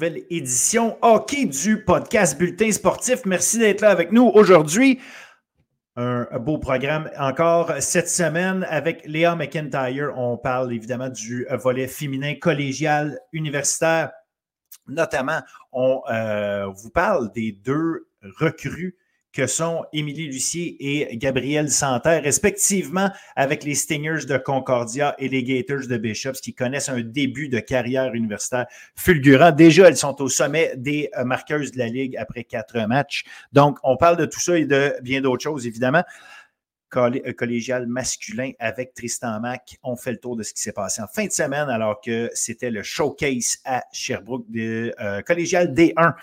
nouvelle édition hockey du podcast Bulletin sportif. Merci d'être là avec nous aujourd'hui. Un, beau programme encore cette semaine avec Léa McIntyre. On parle évidemment du volet féminin collégial universitaire. Notamment, on euh, vous parle des deux recrues que sont Émilie Lucier et Gabriel Santerre, respectivement avec les Stingers de Concordia et les Gators de Bishops, qui connaissent un début de carrière universitaire fulgurant. Déjà, elles sont au sommet des euh, marqueuses de la Ligue après quatre matchs. Donc, on parle de tout ça et de bien d'autres choses, évidemment. Euh, collégial masculin avec Tristan Mack. On fait le tour de ce qui s'est passé en fin de semaine alors que c'était le showcase à Sherbrooke de euh, collégial D1.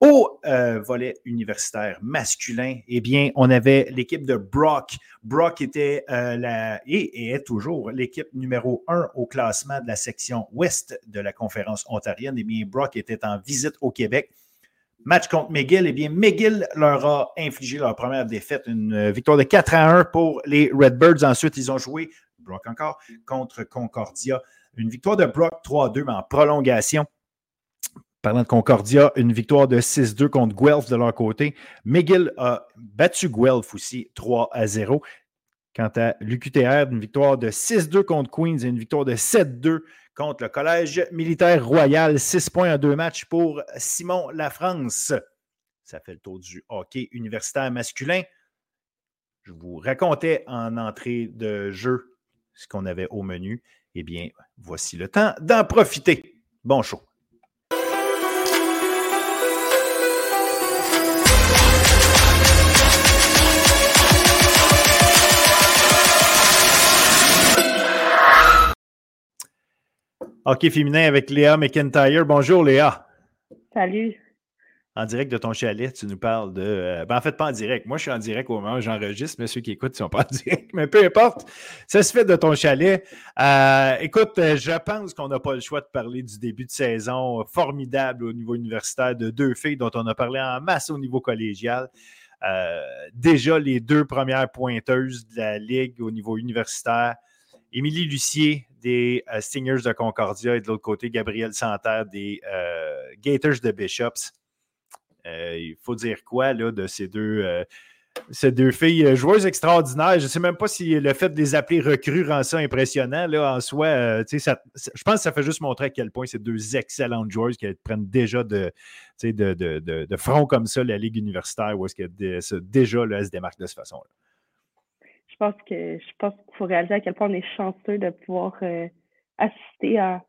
Au euh, volet universitaire masculin, eh bien, on avait l'équipe de Brock. Brock était euh, et, est toujours l'équipe numéro un au classement de la section ouest de la conférence ontarienne. Eh bien, Brock était en visite au Québec. Match contre McGill, eh bien, McGill leur a infligé leur première défaite, une victoire de 4 à 1 pour les Redbirds. Ensuite, ils ont joué, Brock encore, contre Concordia. Une victoire de Brock 3 2, mais en prolongation. Parlant de Concordia, une victoire de 6-2 contre Guelph de leur côté. McGill a battu Guelph aussi 3 à 0. Quant à l'UQTR, une victoire de 6-2 contre Queens et une victoire de 7-2 contre le Collège militaire royal. 6 points en deux matchs pour Simon Lafrance. Ça fait le tour du hockey universitaire masculin. Je vous racontais en entrée de jeu ce qu'on avait au menu. Eh bien, voici le temps d'en profiter. Bon show. Hockey féminin avec Léa McIntyre. Bonjour Léa. Salut. En direct de ton chalet, tu nous parles de. Euh, ben en fait, pas en direct. Moi, je suis en direct au moment où j'enregistre, mais ceux qui écoutent ne sont pas en direct. Mais peu importe, ça se fait de ton chalet. Euh, écoute, euh, je pense qu'on n'a pas le choix de parler du début de saison formidable au niveau universitaire de deux filles dont on a parlé en masse au niveau collégial. déjà, les deux premières pointeuses de la Ligue au niveau universitaire. Émilie Lucier des euh, Stingers de Concordia et de l'autre côté, Gabriel Santerre des euh, Gators de Bishops. Euh, il faut dire quoi là, de ces deux, ces deux filles joueuses extraordinaires? Je ne sais même pas si le fait de les appeler recrues rend ça impressionnant. Là, en soi, je pense que ça fait juste montrer à quel point ces deux excellentes joueuses qui prennent déjà de, de, de, de, front comme ça la Ligue universitaire où est-ce que déjà là, elles se démarquent de cette façon-là je pense que je pense qu'il faut réaliser à quel point on est chanceux de pouvoir euh, assister à,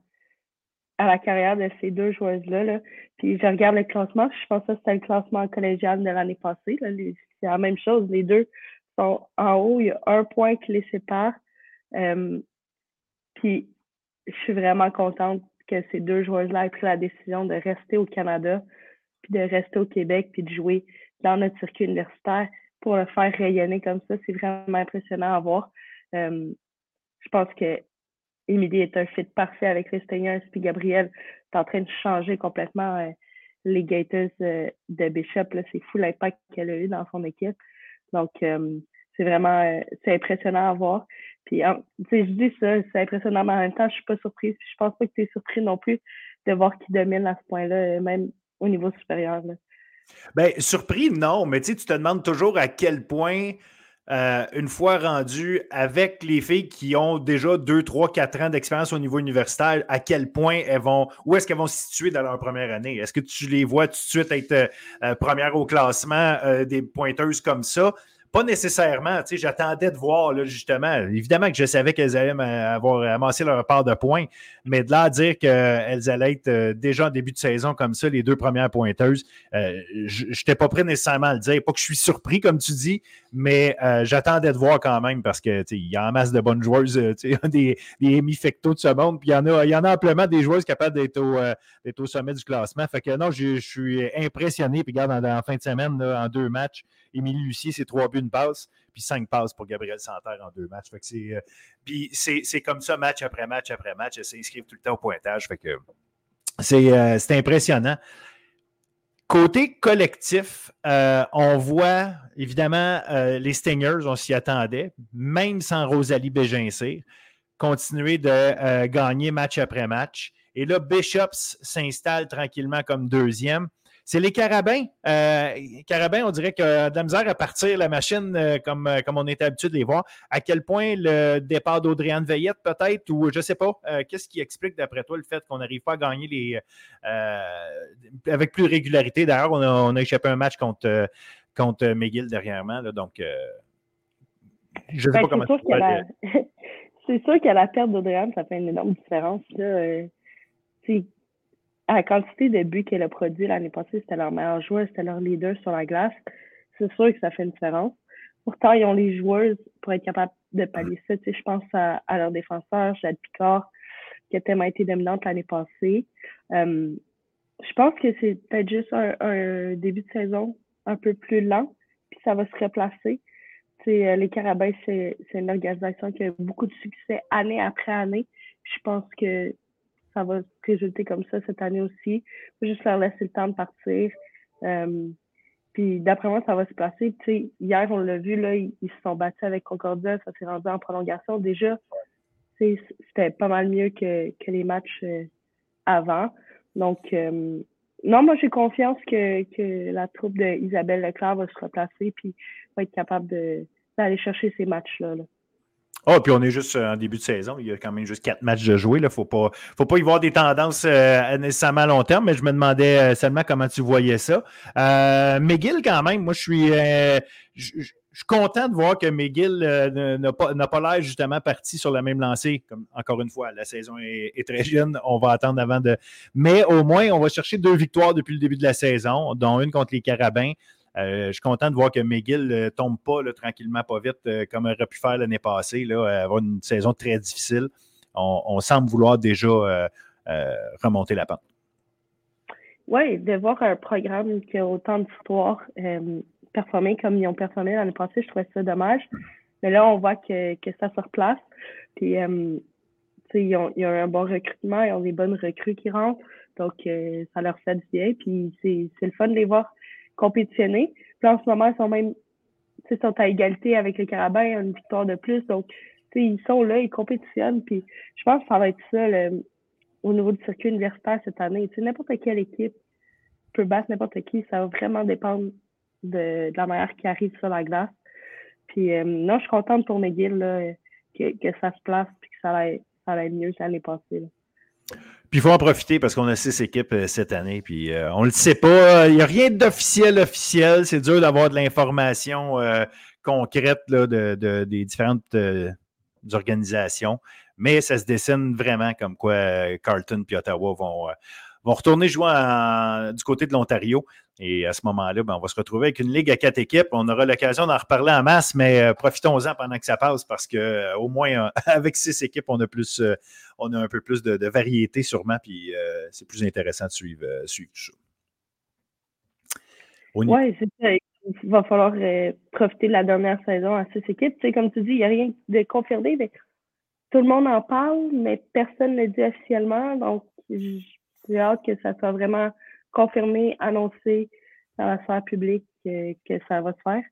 à la carrière de ces deux joueuses-là. Là. Puis je regarde le classement, je pense que c'était le classement collégial de l'année passée. C'est la même chose. Les deux sont en haut, il y a un point qui les sépare. Euh, puis je suis vraiment contente que ces deux joueuses-là aient pris la décision de rester au Canada, puis de rester au Québec, puis de jouer dans notre circuit universitaire pour le faire rayonner comme ça. C'est vraiment impressionnant à voir. Euh, je pense que Émilie est un fit parfait avec les Stingers, puis Gabriel est en train de changer complètement euh, les Gators euh, de Bishop. C'est fou l'impact qu'elle a eu dans son équipe. Donc, c'est vraiment c'est impressionnant à voir. Puis, je dis ça, c'est impressionnant, mais en même temps, je suis pas surprise. Puis, je pense pas que tu es surpris non plus de voir qui domine à ce point-là, même au niveau supérieur. Bien, surpris, non, mais tu te demandes toujours à quel point, euh, une fois rendu avec les filles qui ont déjà 2, 3, 4 ans d'expérience au niveau universitaire, à quel point elles vont, où est-ce qu'elles vont se situer dans leur première année? Est-ce que tu les vois tout de suite être euh, euh, première au classement des pointeuses comme ça? Pas nécessairement. Tu sais, j'attendais de voir, là, justement. Évidemment que je savais qu'elles allaient avoir amassé leur part de points, mais de là à dire qu'elles allaient être euh, déjà en début de saison comme ça, les deux premières pointeuses, euh, je n'étais pas prêt nécessairement à le dire. Pas que je suis surpris, comme tu dis, mais euh, j'attendais de voir quand même parce que il y a en masse de bonnes joueuses, des, des Fecto de ce monde, puis il y en a, y en a amplement des joueuses capables d'être au, au, sommet du classement. Fait que non, je, suis impressionné. Puis regarde, en, fin de semaine, en deux matchs, Émilie Lucier, c'est trois buts, une passe, puis cinq passes pour Gabriel Santerre en deux matchs. C'est, euh, puis c'est, comme ça, match après match après match. Elle s'inscrivent tout le temps au pointage. Que c'est, euh, impressionnant. Côté collectif, euh, on voit évidemment les Stingers, on s'y attendait, même sans Rosalie Bégincé, continuer de gagner match après match. Et là, Bishops s'installe tranquillement comme deuxième. C'est les carabins. Euh, carabins, on dirait que de la misère à partir la machine euh, comme, euh, comme on est habitué de les voir. À quel point le départ d'Audriane Veillette, peut-être, ou je ne sais pas, qu'est-ce qui explique d'après toi le fait qu'on n'arrive pas à gagner les avec plus de régularité? D'ailleurs, on a, échappé un match contre, contre McGill dernièrement. donc, je ne sais ben, pas comment C'est sûr qu'à la perte d'Audriane, ça fait une énorme différence. Là à la quantité de buts qu'elle a produit l'année passée, c'était leur meilleur joueur, c'était leur leader sur la glace. C'est sûr que ça fait une différence. Pourtant, ils ont les joueuses pour être capables de pallier ça. je pense à, leur défenseur, Jade Picard, qui a tellement été dominante l'année passée. Euh, je pense que c'est peut-être juste un, début de saison un peu plus lent, puis ça va se replacer. Euh, les Carabins, c'est une organisation qui a beaucoup de succès année après année. Je pense que ça va résulter comme ça cette année aussi. Faut juste leur laisser le temps de partir. Euh, puis d'après moi, ça va se placer. hier, on l'a vu, là, ils, se sont battus avec Concordia, ça s'est rendu en prolongation. Déjà, c'était pas mal mieux que, les matchs euh, avant. Donc, euh, non, moi, j'ai confiance que, la troupe d'Isabelle Leclerc va se replacer puis va être capable d'aller chercher ces matchs-là. là oh, puis on est juste euh, en début de saison. Il y a quand même juste quatre matchs de jouer. Il ne faut pas, faut pas y voir des tendances euh, nécessairement à long terme, mais je me demandais euh, seulement comment tu voyais ça. McGill, quand même, moi, je suis. je suis content de voir que McGill n'a pas, pas l'air justement parti sur la même lancée. Comme, encore une fois, la saison est, est, très jeune. On va attendre avant de. Mais au moins, on va chercher deux victoires depuis le début de la saison, dont une contre les Carabins. Euh, je suis content de voir que McGill ne euh, tombe pas tranquillement, pas vite, euh, comme aurait pu faire l'année passée. Là, avoir une saison très difficile. On, semble vouloir déjà remonter la pente. Oui, de voir un programme qui a autant d'histoire performer comme ils ont performé l'année passée, je trouvais ça dommage. Mais là, on voit que, ça se replace. Puis, ils ont, ils, ont, un bon recrutement, ils ont des bonnes recrues qui rentrent. Donc, ça leur fait du bien. Puis, c'est le fun de les voir compétitionner. Puis en ce moment, ils sont même sont à égalité avec les Carabins, une victoire de plus. Donc, ils sont là, ils compétitionnent. Puis je pense que ça va être ça au niveau du circuit universitaire cette année. N'importe quelle équipe peut battre n'importe qui. Ça va vraiment dépendre de, la manière qui arrive sur la glace. Puis euh, non, je suis contente pour McGill là, que, que ça se place et que ça aille, ça aille mieux que l'année passée. Puis il faut en profiter parce qu'on a six équipes euh, cette année. Puis euh, on ne le sait pas. Il n'y a rien d'officiel officiel. C'est dur d'avoir de l'information euh, concrète de, des différentes organisations. Mais ça se dessine vraiment comme quoi Carlton et Ottawa vont, vont retourner jouer du côté de l'Ontario. Et à ce moment-là, ben, on va se retrouver avec une ligue à quatre équipes. On aura l'occasion d'en reparler en masse, mais euh, profitons-en pendant que ça passe parce que euh, au moins euh, avec six équipes, on a plus, on a un peu plus de, variété sûrement, puis c'est plus intéressant de suivre, tout ça. Oui, c'est. Il va falloir profiter de la dernière saison à six équipes. Comme tu dis, il n'y a rien de confirmé, tout le monde en parle, mais personne ne le dit officiellement. Donc, j'ai hâte que ça soit vraiment confirmer, annoncer dans la sphère publique que, ça va se faire.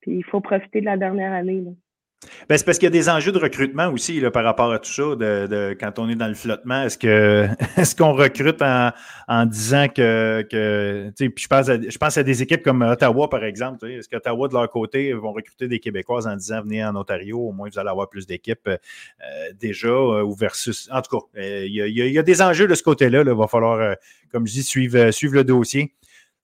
Puis il faut profiter de la dernière année. Ben, c'est parce qu'il y a des enjeux de recrutement aussi là, par rapport à tout ça, de, quand on est dans le flottement. Est-ce est-ce qu'on recrute en, disant que, puis je pense, à, je pense à des équipes comme Ottawa, par exemple. Est-ce qu'Ottawa, de leur côté, vont recruter des Québécoises en disant venez en Ontario, au moins vous allez avoir plus d'équipes euh, déjà, euh, ou versus. En tout cas, euh, il y, a, des enjeux de ce côté-là. Il va falloir, comme je dis, suivre, suivre le dossier.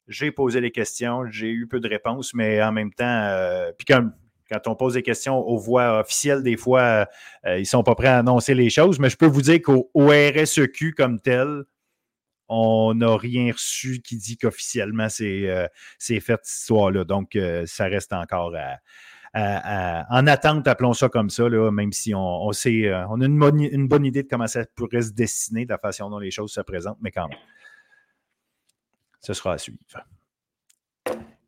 J'ai posé les questions, j'ai eu peu de réponses, mais en même temps, puis comme quand on pose des questions aux voix officielles, des fois, euh, ils ne sont pas prêts à annoncer les choses. Mais je peux vous dire qu'au RSEQ comme tel, on n'a rien reçu qui dit qu'officiellement c'est euh, fait cette histoire-là. Donc, euh, ça reste encore en attente, appelons ça comme ça, même si on, sait, on a une bonne, une bonne idée de comment ça pourrait se dessiner, de la façon dont les choses se présentent, mais quand même, ce sera à suivre.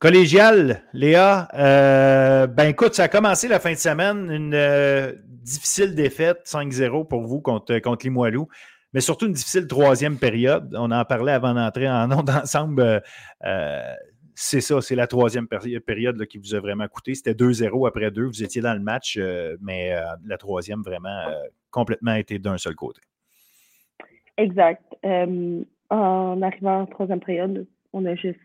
Collégial, Léa, euh, ben écoute, ça a commencé la fin de semaine, une euh, difficile défaite 5-0 pour vous contre, contre Limoilou, mais surtout une difficile troisième période. On en parlait avant d'entrer en ondes ensemble. Euh, c'est ça, c'est la troisième période qui vous a vraiment coûté. C'était 2-0 après deux. Vous étiez dans le match, mais la troisième vraiment complètement été d'un seul côté. Exact. En arrivant en troisième période, on a juste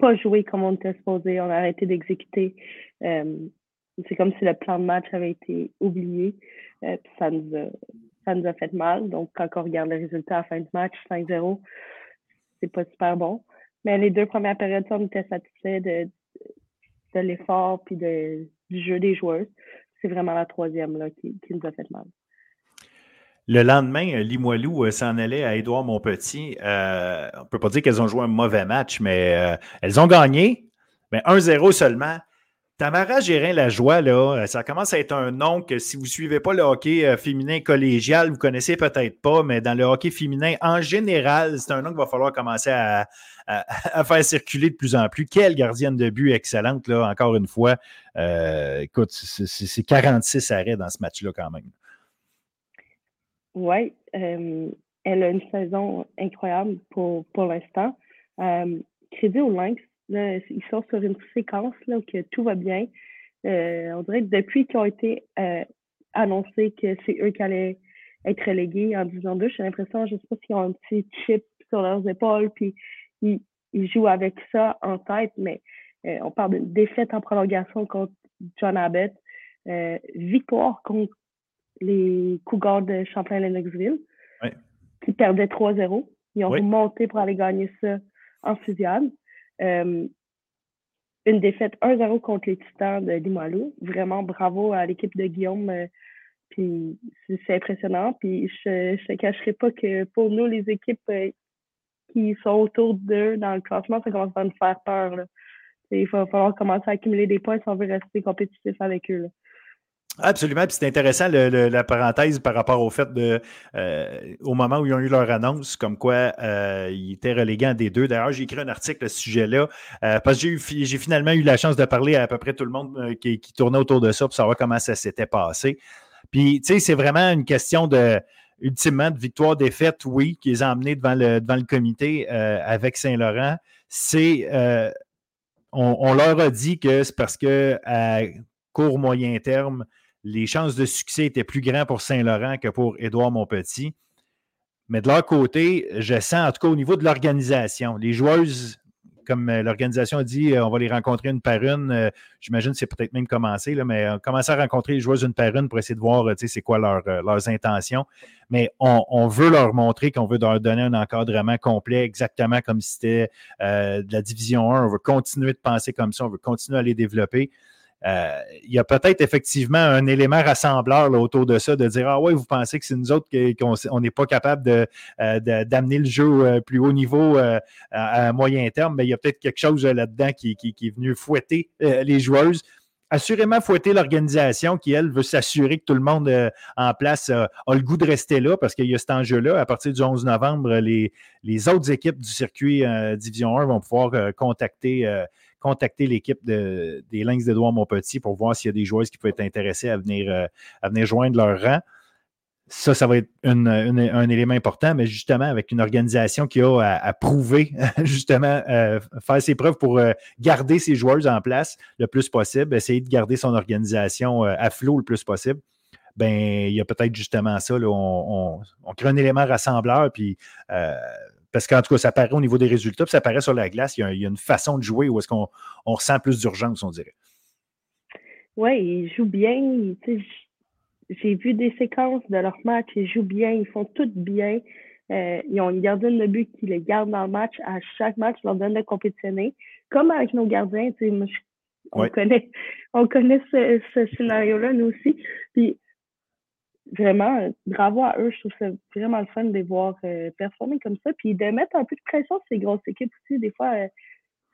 pas joué comme on était supposé. On a arrêté d'exécuter. Euh, c'est comme si le plan de match avait été oublié. Euh, ça, nous a, ça nous a fait mal. Donc, quand on regarde le résultat à la fin du match, 5-0, c'est pas super bon. Mais les deux premières périodes, on était satisfait de, de l'effort puis de, du jeu des joueurs. C'est vraiment la troisième là, qui, qui nous a fait mal. Le lendemain, euh, Limoilou euh, s'en allait à Édouard Montpetit. Euh, on ne peut pas dire qu'elles ont joué un mauvais match, mais elles ont gagné, mais 1-0 seulement. Tamara Gérin La Joie, là, ça commence à être un nom que si vous ne suivez pas le hockey féminin collégial, vous ne connaissez peut-être pas, mais dans le hockey féminin en général, c'est un nom qu'il va falloir commencer à, faire circuler de plus en plus. Quelle gardienne de but excellente, encore une fois. écoute, c'est 46 arrêts dans ce match-là quand même. Oui, euh, elle a une saison incroyable pour, pour l'instant. Euh, crédit au Lynx, là, ils sont sur une séquence là, que tout va bien. Euh, on dirait que depuis qu'ils ont été annoncés que c'est eux qui allaient être relégués en division 2, j'ai l'impression, je ne sais pas s'ils ont un petit chip sur leurs épaules, puis ils, ils jouent avec ça en tête, mais on parle d'une défaite en prolongation contre John Abbott, victoire contre les Cougars de Champlain-Lennoxville, qui perdaient 3-0. Ils ont remonté pour aller gagner ça en fusillade. Euh, une défaite 1-0 contre les Titans de Limoilou. Vraiment bravo à l'équipe de Guillaume. Euh, puis c'est impressionnant. Puis je ne cacherai pas que pour nous, les équipes euh, qui sont autour d'eux dans le classement, ça commence à nous faire peur. Il va falloir commencer à accumuler des points si on veut rester compétitif avec eux. Absolument. Puis c'est intéressant la parenthèse par rapport au fait de euh, au moment où ils ont eu leur annonce, comme quoi euh, ils étaient relégués en D2. D'ailleurs, j'ai écrit un article à ce sujet-là euh, parce que j'ai finalement eu la chance de parler à à peu près tout le monde qui, tournait autour de ça pour savoir comment ça s'était passé. Puis, tu sais, c'est vraiment une question de ultimement de victoire-défaite, oui, qui les a emmenés devant le, devant le comité avec Saint-Laurent. C'est on, on, leur a dit que c'est parce que à court moyen terme, les chances de succès étaient plus grands pour Saint-Laurent que pour Édouard Montpetit. Mais de leur côté, je sens, en tout cas au niveau de l'organisation, les joueuses, comme euh, l'organisation a dit, euh, on va les rencontrer une par une. Euh, j'imagine que c'est peut-être même commencé, là, mais on commencer à rencontrer les joueuses une par une pour essayer de voir c'est quoi leurs intentions. Mais on, veut leur montrer qu'on veut leur donner un encadrement complet, exactement comme si c'était de la division 1. On veut continuer de penser comme ça, on veut continuer à les développer. Euh, il y a peut-être effectivement un élément rassembleur autour de ça, de dire Ah ouais, vous pensez que c'est nous autres qu'on n'est pas capable euh, d'amener le jeu euh, plus haut niveau à, moyen terme, mais il y a peut-être quelque chose là-dedans qui, est venu fouetter les joueuses assurément fouetter l'organisation qui, elle, veut s'assurer que tout le monde en place a le goût de rester là parce qu'il y a cet enjeu-là. À partir du 11 novembre, les, les autres équipes du circuit Division 1 vont pouvoir contacter contacter l'équipe de, des Lynx d'Edouard Montpetit pour voir s'il y a des joueurs qui peuvent être venir, euh, à venir joindre leur rang. Ça, ça va être un élément important, mais justement, avec une organisation qui a à, prouver, justement, euh, faire ses preuves pour euh, garder ses joueurs en place le plus possible, essayer de garder son organisation à flot le plus possible ben il y a peut-être justement ça. on, crée un élément rassembleur, puis parce qu'en tout cas, ça paraît au niveau des résultats, puis ça paraît sur la glace. Il y a, une façon de jouer où est-ce qu'on ressent plus d'urgence, on dirait. Oui, ils jouent bien. J'ai vu des séquences de leur match. Ils jouent bien. Ils font tout bien. Euh, ils ont une gardienne de but qui les garde dans le match. À chaque match, ils leur donne de compétitionner. Comme avec nos gardiens, on, connaît, on connaît ce, ce scénario-là, nous aussi. Puis vraiment, bravo à eux. Je trouve ça vraiment le fun de les voir euh, performer comme ça. Puis de mettre un peu de pression sur ces grosses équipes aussi, des fois,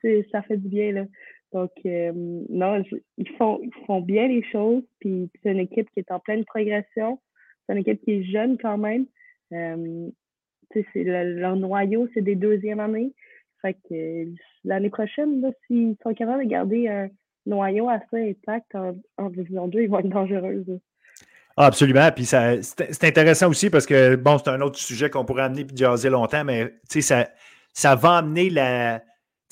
euh, ça fait du bien. Là. Donc, euh, non, ils font, ils font bien les choses. Puis c'est une équipe qui est en pleine progression. C'est une équipe qui est jeune quand même. leur noyau, c'est des deuxièmes années. Fait que l'année prochaine, s'ils sont capables de garder un noyau assez intact en, en division 2, ils vont être dangereux. Ah, absolument. Puis c'est intéressant aussi parce que, bon, c'est un autre sujet qu'on pourrait amener et jaser longtemps, mais ça, ça va amener la,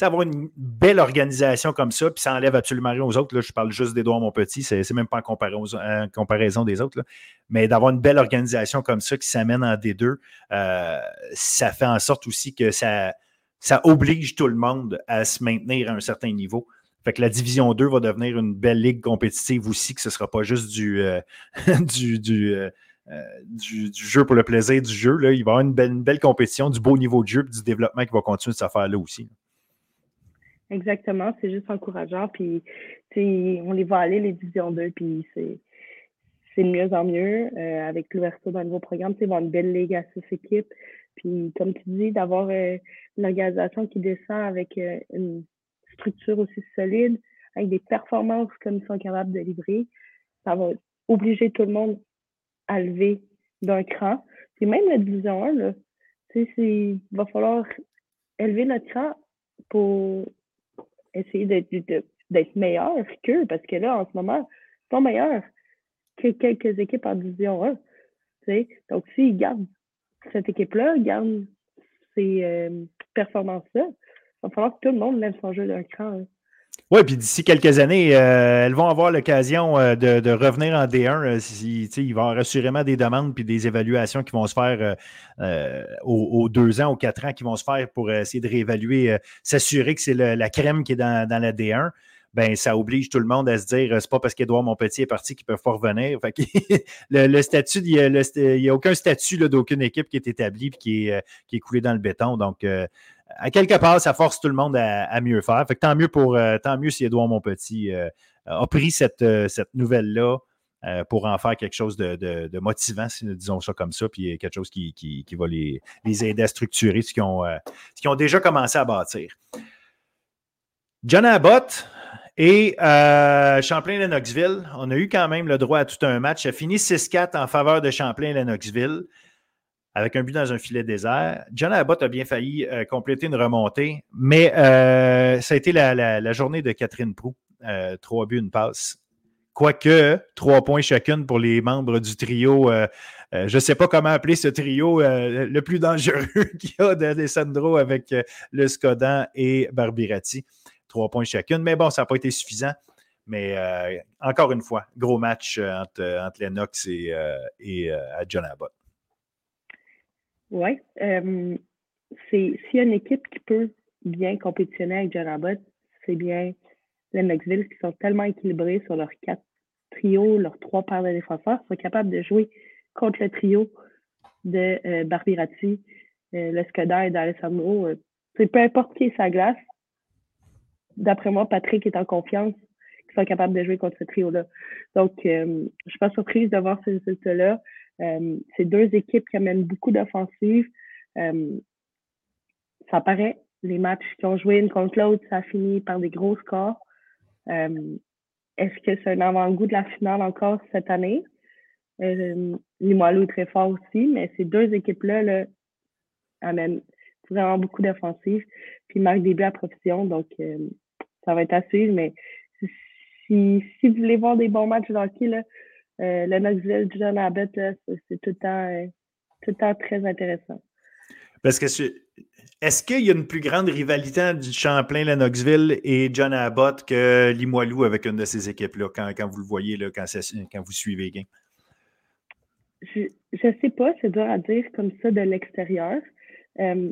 avoir une belle organisation comme ça, puis ça enlève absolument rien aux autres. Là, je parle juste d'Edouard Monpetit, c'est, c'est même pas en, comparaison des autres. Mais d'avoir une belle organisation comme ça qui s'amène en D2, euh, ça fait en sorte aussi que ça oblige tout le monde à se maintenir à un certain niveau. Fait que la Division 2 va devenir une belle ligue compétitive aussi, que ce ne sera pas juste du, euh, du, euh, du, du, jeu pour le plaisir du jeu. Là. Il va y avoir une belle, belle compétition, du beau niveau de jeu, du développement qui va continuer de se faire là aussi. Exactement, c'est juste encourageant. Puis, on les voit aller, les divisions 2, puis c'est, de mieux en mieux euh, avec l'ouverture d'un nouveau programme. Avoir une belle ligue à six équipes. Puis, comme tu dis, d'avoir euh, une organisation qui descend avec euh, une structure aussi solide, avec des performances comme ils sont capables de livrer, ça va obliger tout le monde à lever d'un cran. Puis même la division 1, là, il va falloir élever notre cran pour essayer d'être meilleur qu'eux, parce que là, en ce moment, ils sont meilleurs que quelques équipes en division 1. Donc, s'ils gardent cette équipe-là, gardent ces euh, performances-là, va falloir que tout le monde lève son jeu d'un cran. Hein. Oui, puis d'ici quelques années, euh, elles vont avoir l'occasion euh, de, revenir en D1. il va y avoir assurément des demandes puis des évaluations qui vont se faire aux, deux ans, aux quatre ans qui vont se faire pour essayer de réévaluer, s'assurer que c'est la crème qui est dans, la D1. Ben, ça oblige tout le monde à se dire c'est pas parce qu'Edouard Monpetit est parti qu'ils peuvent pas revenir. le, statut, il n'y a, aucun statut d'aucune équipe qui est établi et qui est, qui est coulé dans le béton. Donc, à quelque part, ça force tout le monde à, mieux faire. Tant mieux pour euh, tant mieux si Edouard Monpetit euh, a pris cette, euh, cette nouvelle-là pour en faire quelque chose de, motivant, si nous disons ça comme ça, puis quelque chose qui, va les, aider à structurer ce qu'ils ont, ce ont déjà commencé à bâtir. John Abbott et Champlain-Lennoxville, on a eu quand même le droit à tout un match. Ça a fini 6-4 en faveur de Champlain-Lennoxville avec un but dans un filet désert. John Abbott a bien failli euh, compléter une remontée, mais euh, ça a été la, journée de Catherine Prou. Euh, trois buts, une passe. Quoique, trois points chacune pour les membres du trio. je ne sais pas comment appeler ce trio le plus dangereux qu'il y a d'Alessandro avec le Skodan et Barbirati. Trois points chacune. Mais bon, ça n'a pas été suffisant. Mais encore une fois, gros match entre, entre Lennox et, et John Abbott. Oui. Euh, s'il y a une équipe qui peut bien compétitionner avec John Abbott, c'est bien les Knoxville qui sont tellement équilibrés sur leurs quatre trios, leurs trois paires de défenseurs, sont capables de jouer contre le trio de euh, Barbirati, euh, le Skoda et d'Alessandro. Euh, peu importe qui est sa glace, d'après moi, Patrick est en confiance qu'ils sont capables de jouer contre ce trio-là. Donc, je ne suis pas surprise de voir ce résultat-là. Euh, c'est deux équipes qui amènent beaucoup d'offensives. Euh, ça paraît, les matchs qui ont joué une contre l'autre, ça a fini par des gros scores. Euh, est-ce que c'est un avant-goût de la finale encore cette année? Euh, Limoilou est très fort aussi, mais ces deux équipes-là là, amènent vraiment beaucoup d'offensives, puis marquent des buts à profession, donc ça va être à suivre, mais si, si vous voulez voir des bons matchs de hockey, là, euh, le Knoxville du John Abbott, c'est tout le temps, euh, tout le temps très intéressant. Parce que est-ce qu'il y a une plus grande rivalité du Champlain, le Knoxville et John Abbott que Limoilou avec une de ces équipes-là, quand, quand, vous le voyez, là, quand, quand vous suivez game? Je ne sais pas, c'est dur à dire comme ça de l'extérieur. Euh,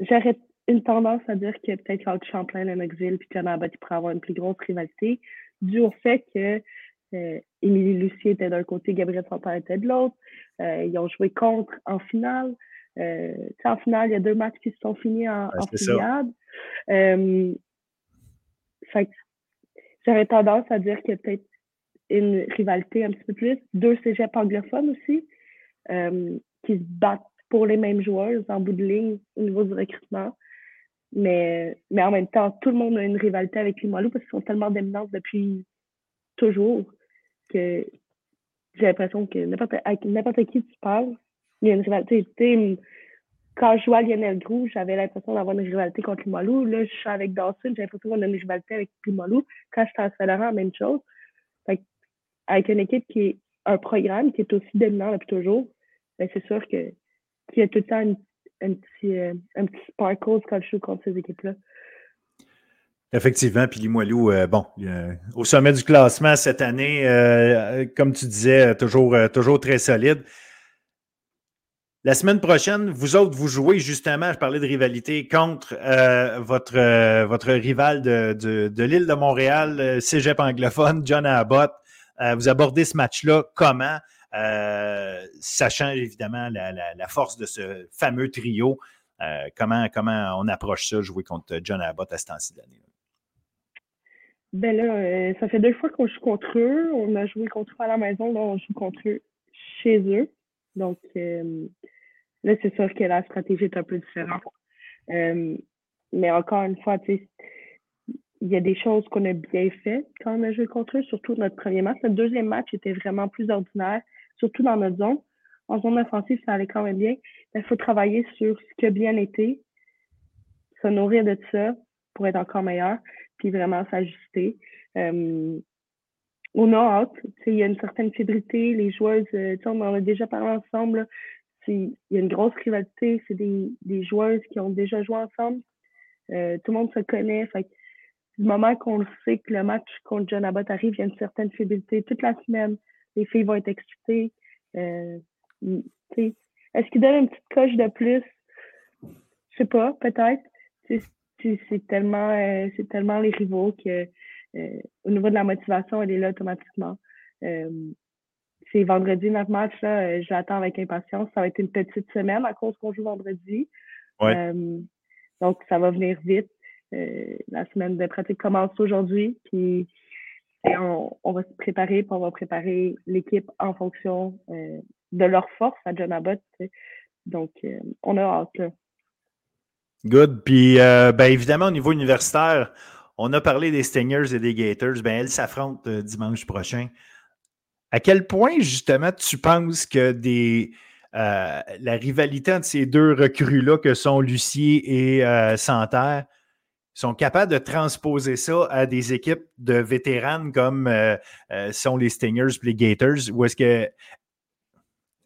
J'aurais une tendance à dire que peut-être entre Champlain, le Knoxville et John Abbott, il pourrait avoir une plus grosse rivalité, dû au fait que euh, Émilie Lucier était d'un côté, Gabriel Santerre était de l'autre. Euh, ils ont joué contre en finale. Euh, en finale, il y a deux matchs qui se sont finis en, finale. Euh, J'aurais tendance à dire qu'il y a peut-être une rivalité un petit peu plus. Deux cégeps anglophones aussi, qui se battent pour les mêmes joueurs en bout de ligne au niveau du recrutement. Mais, mais en même temps, tout le monde a une rivalité avec les Limoilou parce qu'ils sont tellement dominants depuis toujours que j'ai l'impression que n'importe, qui tu parles, il y a une rivalité. quand je jouais à Lionel Groux, j'avais l'impression d'avoir une rivalité contre Limoilou. Là, je suis avec Dawson, j'ai l'impression d'avoir une rivalité avec Limoilou. Quand je suis à saint même chose. avec une équipe qui est un programme qui est aussi dominant depuis toujours, ben c'est sûr qu'il y a tout le temps un, petit, euh, un petit sparkle quand je joue contre ces équipes-là. Effectivement, puis Limoilou, euh, bon, au sommet du classement cette année, euh, comme tu disais, toujours, toujours très solide. La semaine prochaine, vous autres, vous jouez justement, je parlais de rivalité, contre votre, rival de, de, l'île de Montréal, Cégep anglophone, John Abbott. vous abordez ce match-là comment? sachant évidemment la, force de ce fameux trio. comment, comment on approche ça, jouer contre John Abbott à ce temps-ci? Ben là, euh, ça fait deux fois qu'on joue contre eux. On a joué contre eux à la maison, là, on joue contre eux chez eux. Donc euh, là, c'est sûr que la stratégie est un peu différente. Euh, mais encore une fois, tu il y a des choses qu'on a bien faites quand on a joué contre eux, surtout notre premier match. Notre deuxième match était vraiment plus ordinaire, surtout dans notre zone. En zone offensive, ça allait quand même bien. Il faut travailler sur ce qui a bien été, se nourrir de ça pour être encore meilleur puis vraiment s'ajuster. Euh, on. Il y a une certaine fébrilité. Les joueuses, euh, on en a déjà parlé ensemble. Il y a une grosse rivalité. C'est des, des joueuses qui ont déjà joué ensemble. Euh, tout le monde se connaît. Fait du moment qu'on le sait que le match contre John Abbott arrive, il y a une certaine fébrilité. Toute la semaine, les filles vont être excitées. Euh, Est-ce qu'ils donnent une petite coche de plus? Je sais pas, peut-être c'est tellement, euh, c'est tellement les rivaux que euh, au niveau de la motivation, elle est là automatiquement. Euh, c'est vendredi notre match, là, je l'attends avec impatience. Ça va être une petite semaine à cause qu'on joue vendredi. donc, ça va venir vite. la semaine de pratique commence aujourd'hui, puis on, va se préparer, puis on va préparer l'équipe en fonction de leur force à John Abbott. Donc, on a hâte. Good. Puis, euh, ben, évidemment, au niveau universitaire, on a parlé des Stingers et des Gators. Ben, elles s'affrontent euh, dimanche prochain. À quel point, justement, tu penses que des, euh, la rivalité entre ces deux recrues-là, que sont Lucier et Santerre, sont capables de transposer ça à des équipes de vétérans comme sont les Stingers et les Gators? Ou est-ce que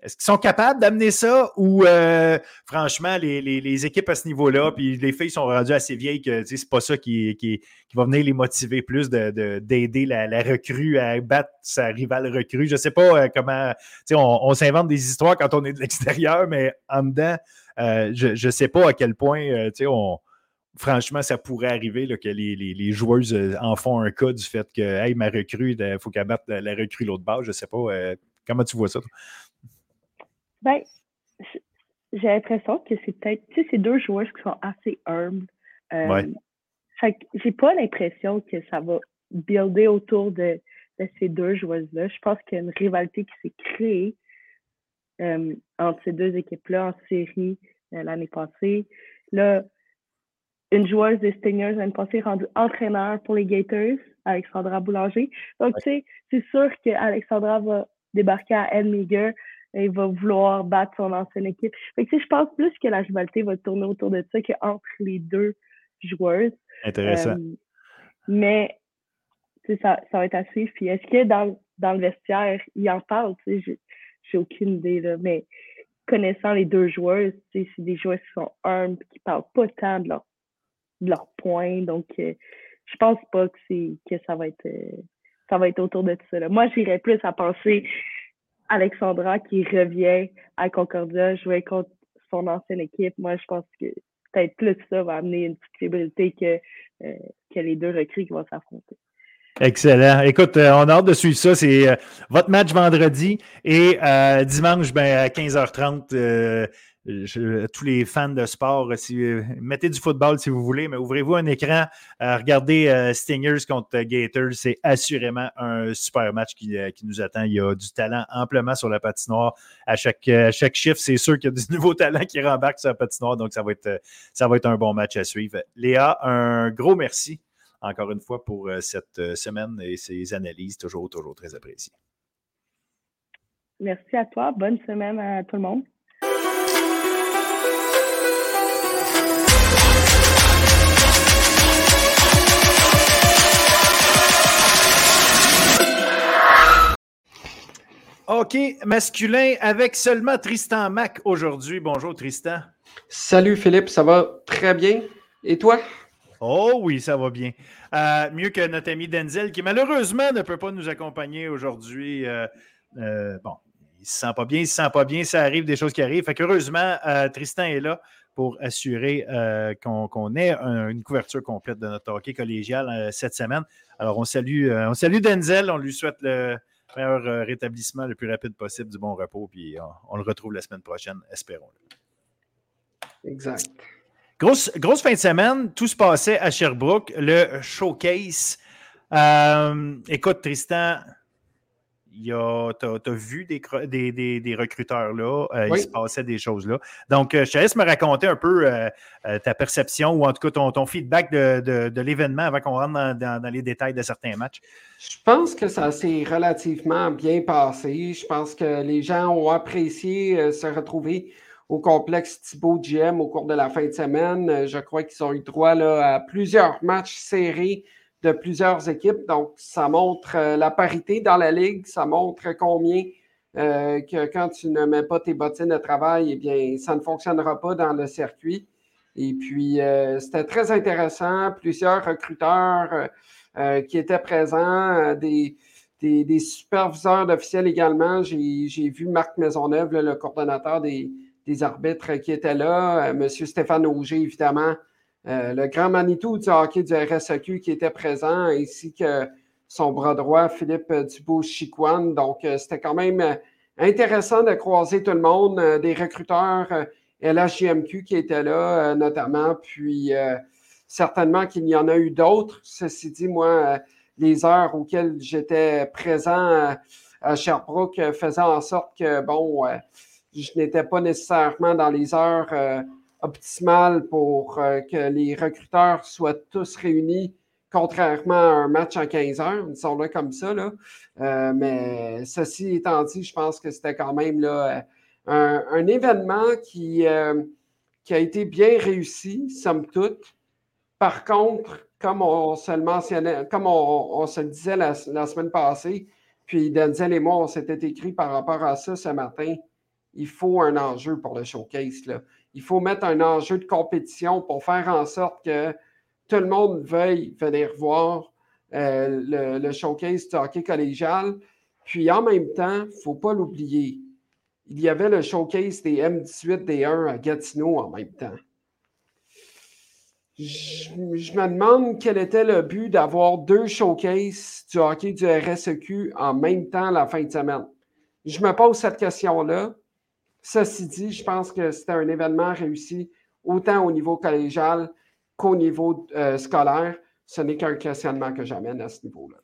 est-ce qu'ils sont capables d'amener ça ou euh, franchement, les, équipes à ce niveau-là, puis les filles sont rendues assez vieilles que c'est pas ça qui, qui, va venir les motiver plus d'aider de, la, recrue à battre sa rivale recrue. Je sais pas euh, comment. On, on s'invente des histoires quand on est de l'extérieur, mais en dedans, euh, je ne sais pas à quel point on, franchement, ça pourrait arriver que les, joueuses en font un cas du fait que hey, ma recrue, il faut qu'elle batte la, recrue l'autre base. Je ne sais pas. comment tu vois ça? Toi? Ben, j'ai l'impression que c'est peut-être, tu sais, c'est deux joueurs qui sont assez humbles. Euh, fait j'ai pas l'impression que ça va builder autour de, ces deux joueuses-là. Je pense qu'il y a une rivalité qui s'est créée euh, entre ces deux équipes-là en série euh, l'année passée. Là, une joueuse des Stingers l'année passée rendue entraîneur pour les Gators, Alexandra Boulanger. Donc, tu sais, c'est sûr qu'Alexandra va débarquer à Elmiger il va vouloir battre son ancienne équipe. Fait que, je pense plus que la rivalité va tourner autour de ça qu'entre les deux joueuses. Intéressant. Euh, mais ça, ça va être à suivre. Puis est-ce que dans, dans le vestiaire, ils en parlent? J'ai aucune idée. Là, mais connaissant les deux joueuses, c'est des joueuses qui sont humbles, qui parlent pas tant de leur, de leur points. Donc, euh, je pense pas que, que ça va être euh, ça va être autour de tout ça. Là. Moi, j'irais plus à penser Alexandra qui revient à Concordia jouer contre son ancienne équipe. Moi, je pense que peut-être plus ça va amener une petite fébrilité que, euh, les deux recrues qui vont s'affronter. Excellent. Écoute, euh, on a hâte de suivre ça. C'est euh, votre match vendredi et dimanche ben, à 15h30 tous les fans de sport, euh, mettez du football si vous voulez, mais ouvrez-vous un écran, euh, regardez euh, Stingers contre Gators. C'est assurément un super match qui, nous attend. Il y a du talent amplement sur la patinoire. À chaque, chaque chiffre, c'est sûr qu'il y a du nouveau talent qui rembarque sur la patinoire, donc ça va être, ça va être un bon match à suivre. Léa, un gros merci encore une fois pour cette semaine et ces analyses, toujours, toujours très appréciées. Merci à toi. Bonne semaine à tout le monde. OK, masculin avec seulement Tristan Mac aujourd'hui. Bonjour Tristan. Salut Philippe, ça va très bien. Et toi? Oh oui, ça va bien. Euh, mieux que notre ami Denzel, qui malheureusement ne peut pas nous accompagner aujourd'hui. Euh, euh, bon, il ne se sent pas bien, il ne se sent pas bien, ça arrive, des choses qui arrivent. Fait qu'heureusement, Tristan est là pour assurer qu'on ait une couverture complète de notre hockey collégial cette semaine. Alors, on salue, on salue Denzel, on lui souhaite le meilleur rétablissement le plus rapide possible, du bon repos, puis on le retrouve la semaine prochaine, espérons-le. Exact. Grosse, grosse fin de semaine, tout se passait à Sherbrooke, le showcase. Euh, écoute, Tristan, tu as, vu des, des, recruteurs là, euh, il se passait des choses là. Donc, euh, je te laisse me raconter un peu ta perception ou en tout cas ton, ton feedback de, l'événement avant qu'on rentre dans, dans, les détails de certains matchs. Je pense que ça s'est relativement bien passé. Je pense que les gens ont apprécié se retrouver au complexe Thibaut GM au cours de la fin de semaine. Euh, je crois qu'ils ont eu droit là, à plusieurs matchs serrés de plusieurs équipes. Donc, ça montre euh, la parité dans la ligue. Ça montre combien euh, que quand tu ne mets pas tes bottines de travail, eh bien, ça ne fonctionnera pas dans le circuit. Et puis, c'était très intéressant. Plusieurs recruteurs qui étaient présents, des, des, superviseurs d'officiels également. J'ai vu Marc Maisonneuve, le coordonnateur des, des arbitres qui étaient là. Euh, M. Stéphane Auger, évidemment, euh, le grand Manitou du hockey du RSEQ qui était présent, ainsi que son bras droit, Philippe Dubois-Chicoine. Donc, euh, c'était quand même intéressant de croiser tout le monde, des recruteurs LHJMQ qui étaient là, notamment, puis certainement qu'il y en a eu d'autres. Ceci dit, moi, les heures auxquelles j'étais présent à Sherbrooke faisaient en sorte que, bon, je n'étais pas nécessairement dans les heures euh, optimales pour euh, que les recruteurs soient tous réunis, contrairement à un match en 15 heures. Ils sont là comme ça. Là. Euh, mais ceci étant dit, je pense que c'était quand même là, un, événement qui, qui a été bien réussi, somme toute. Par contre, comme on se le mentionnait, comme on, se le disait la, la, semaine passée, puis Denzel et moi, on s'était écrit par rapport à ça ce matin il faut un enjeu pour le showcase. Là. Il faut mettre un enjeu de compétition pour faire en sorte que tout le monde veuille venir voir euh, le, showcase du hockey collégial. Puis en même temps, il ne faut pas l'oublier, il y avait le showcase des M18 D1 à Gatineau en même temps. Je, je, me demande quel était le but d'avoir deux showcases du hockey du RSEQ en même temps la fin de semaine. Je me pose cette question-là. Ceci dit, je pense que c'était un événement réussi autant au niveau collégial qu'au niveau euh, scolaire. Ce n'est qu'un questionnement que j'amène à ce niveau-là.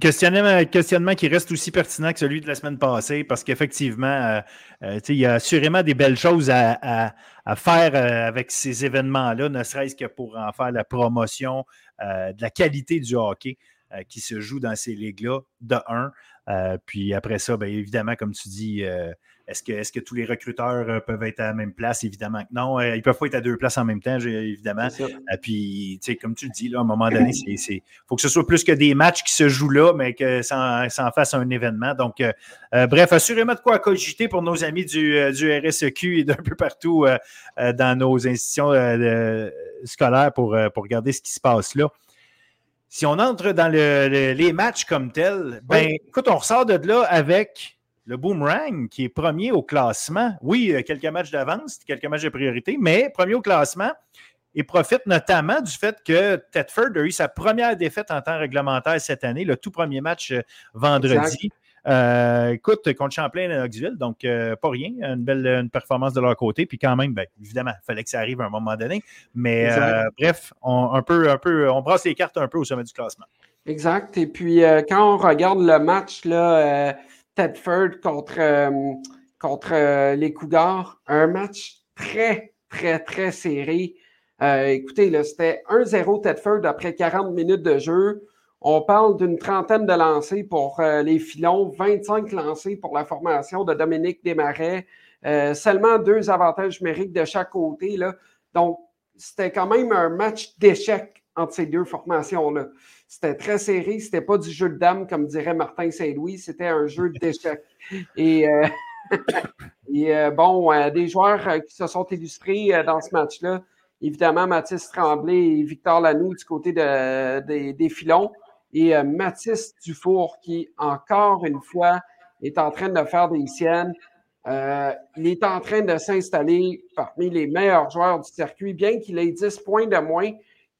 Questionnement, questionnement qui reste aussi pertinent que celui de la semaine passée, parce qu'effectivement, euh, euh, il y a assurément des belles choses à, faire avec ces événements-là, ne serait-ce que pour en faire la promotion de la qualité du hockey qui se joue dans ces ligues-là, de un. puis après ça, bien évidemment, comme tu dis, est-ce que, est que, tous les recruteurs euh, peuvent être à la même place? Évidemment que non. Euh, ils ne peuvent pas être à deux places en même temps, évidemment. Euh, puis, tu sais, comme tu le dis, là, à un moment donné, il faut que ce soit plus que des matchs qui se jouent là, mais que ça en, fasse un événement. Donc, bref, assurément de quoi cogiter pour nos amis du, du RSEQ et d'un peu partout dans nos institutions scolaires pour, pour regarder ce qui se passe là. Si on entre dans les matchs comme tels, ben, écoute, on ressort de là avec le Boomerang, qui est premier au classement. Oui, quelques matchs d'avance, quelques matchs de priorité, mais premier au classement et profite notamment du fait que Tedford a eu sa première défaite en temps réglementaire cette année, le tout premier match euh, vendredi. Euh, écoute, contre Champlain et Knoxville, donc euh, pas rien, une belle performance de leur côté. Puis quand même, bien, évidemment, il fallait que ça arrive à un moment donné. Mais bref, on, un peu, un peu, on brasse les cartes un peu au sommet du classement. Exact. Et puis quand on regarde le match, là, Tedford contre, euh, contre euh, les Cougars. Un match très, très, très serré. Euh, écoutez, c'était 1-0 Tedford après 40 minutes de jeu. On parle d'une trentaine de lancés pour les filons, 25 lancés pour la formation de Dominique Desmarais. seulement deux avantages numériques de chaque côté. Là. Donc, c'était quand même un match d'échec entre ces deux formations-là. C'était très serré. C'était pas du jeu de dames, comme dirait Martin Saint-Louis. C'était un jeu d'échecs. Et, euh, et euh, bon, euh, des joueurs qui se sont illustrés dans ce match-là. évidemment Mathis Tremblay et Victor Lanoux du côté des filons. Et euh, Mathis Dufour qui, encore une fois, est en train de faire des siennes. Euh, il est en train de s'installer parmi les meilleurs joueurs du circuit, bien qu'il ait 10 points de moins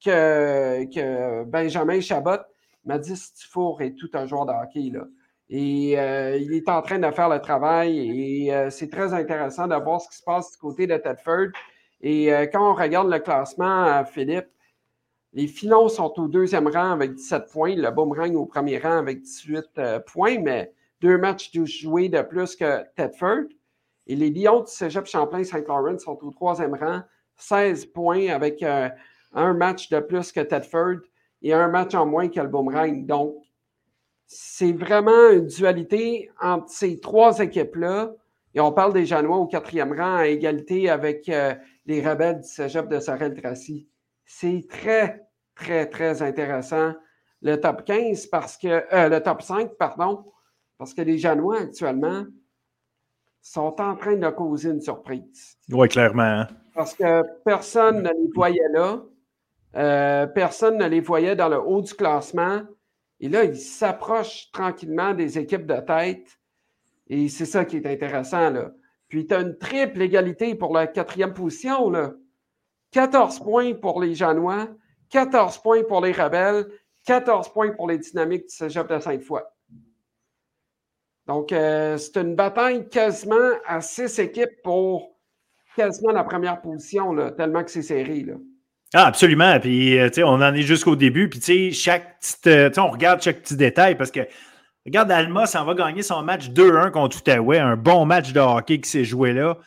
que, Benjamin Chabot. Mathis Dufour est tout un joueur de hockey. Là. Et euh, il est en train de faire le travail et c'est très intéressant de voir ce qui se passe du côté de Tedford. Et quand on regarde le classement, Philippe, les Filons sont au deuxième rang avec 17 points, le Boomerang au premier rang avec 18 euh, points, mais deux matchs joués de plus que Tedford. Et les Lions du Cégep Champlain-Saint-Laurent sont au troisième rang, 16 points avec euh, un match de plus que Tedford et un match en moins que le Boomerang. Donc, c'est vraiment une dualité entre ces trois équipes-là. Et on parle des Janois au quatrième rang à égalité avec euh, les rebelles du Cégep de Sorel-Tracy c'est très, très, très intéressant. Le top 15 parce que euh, le top 5, pardon, parce que les Janois actuellement sont en train de causer une surprise. Oui, clairement. Hein. Parce que personne ne les voyait là. Euh, personne ne les voyait dans le haut du classement. Et là, ils s'approchent tranquillement des équipes de tête. Et c'est ça qui est intéressant. Là. Puis tu as une triple égalité pour la quatrième position. Là. 14 points pour les Janois, 14 points pour les Rebelles, 14 points pour les Dynamiques du Cégep de Sainte-Foy. Donc, euh, c'est une bataille quasiment à six équipes pour quasiment la première position, là, tellement que c'est serré. Là. Ah, absolument. Puis, euh, on en est jusqu'au début. Puis, tu sais, chaque euh, on regarde chaque petit détail parce que, regarde, Alma ça va gagner son match 2-1 contre Outaouais, un bon match de hockey qui s'est joué là,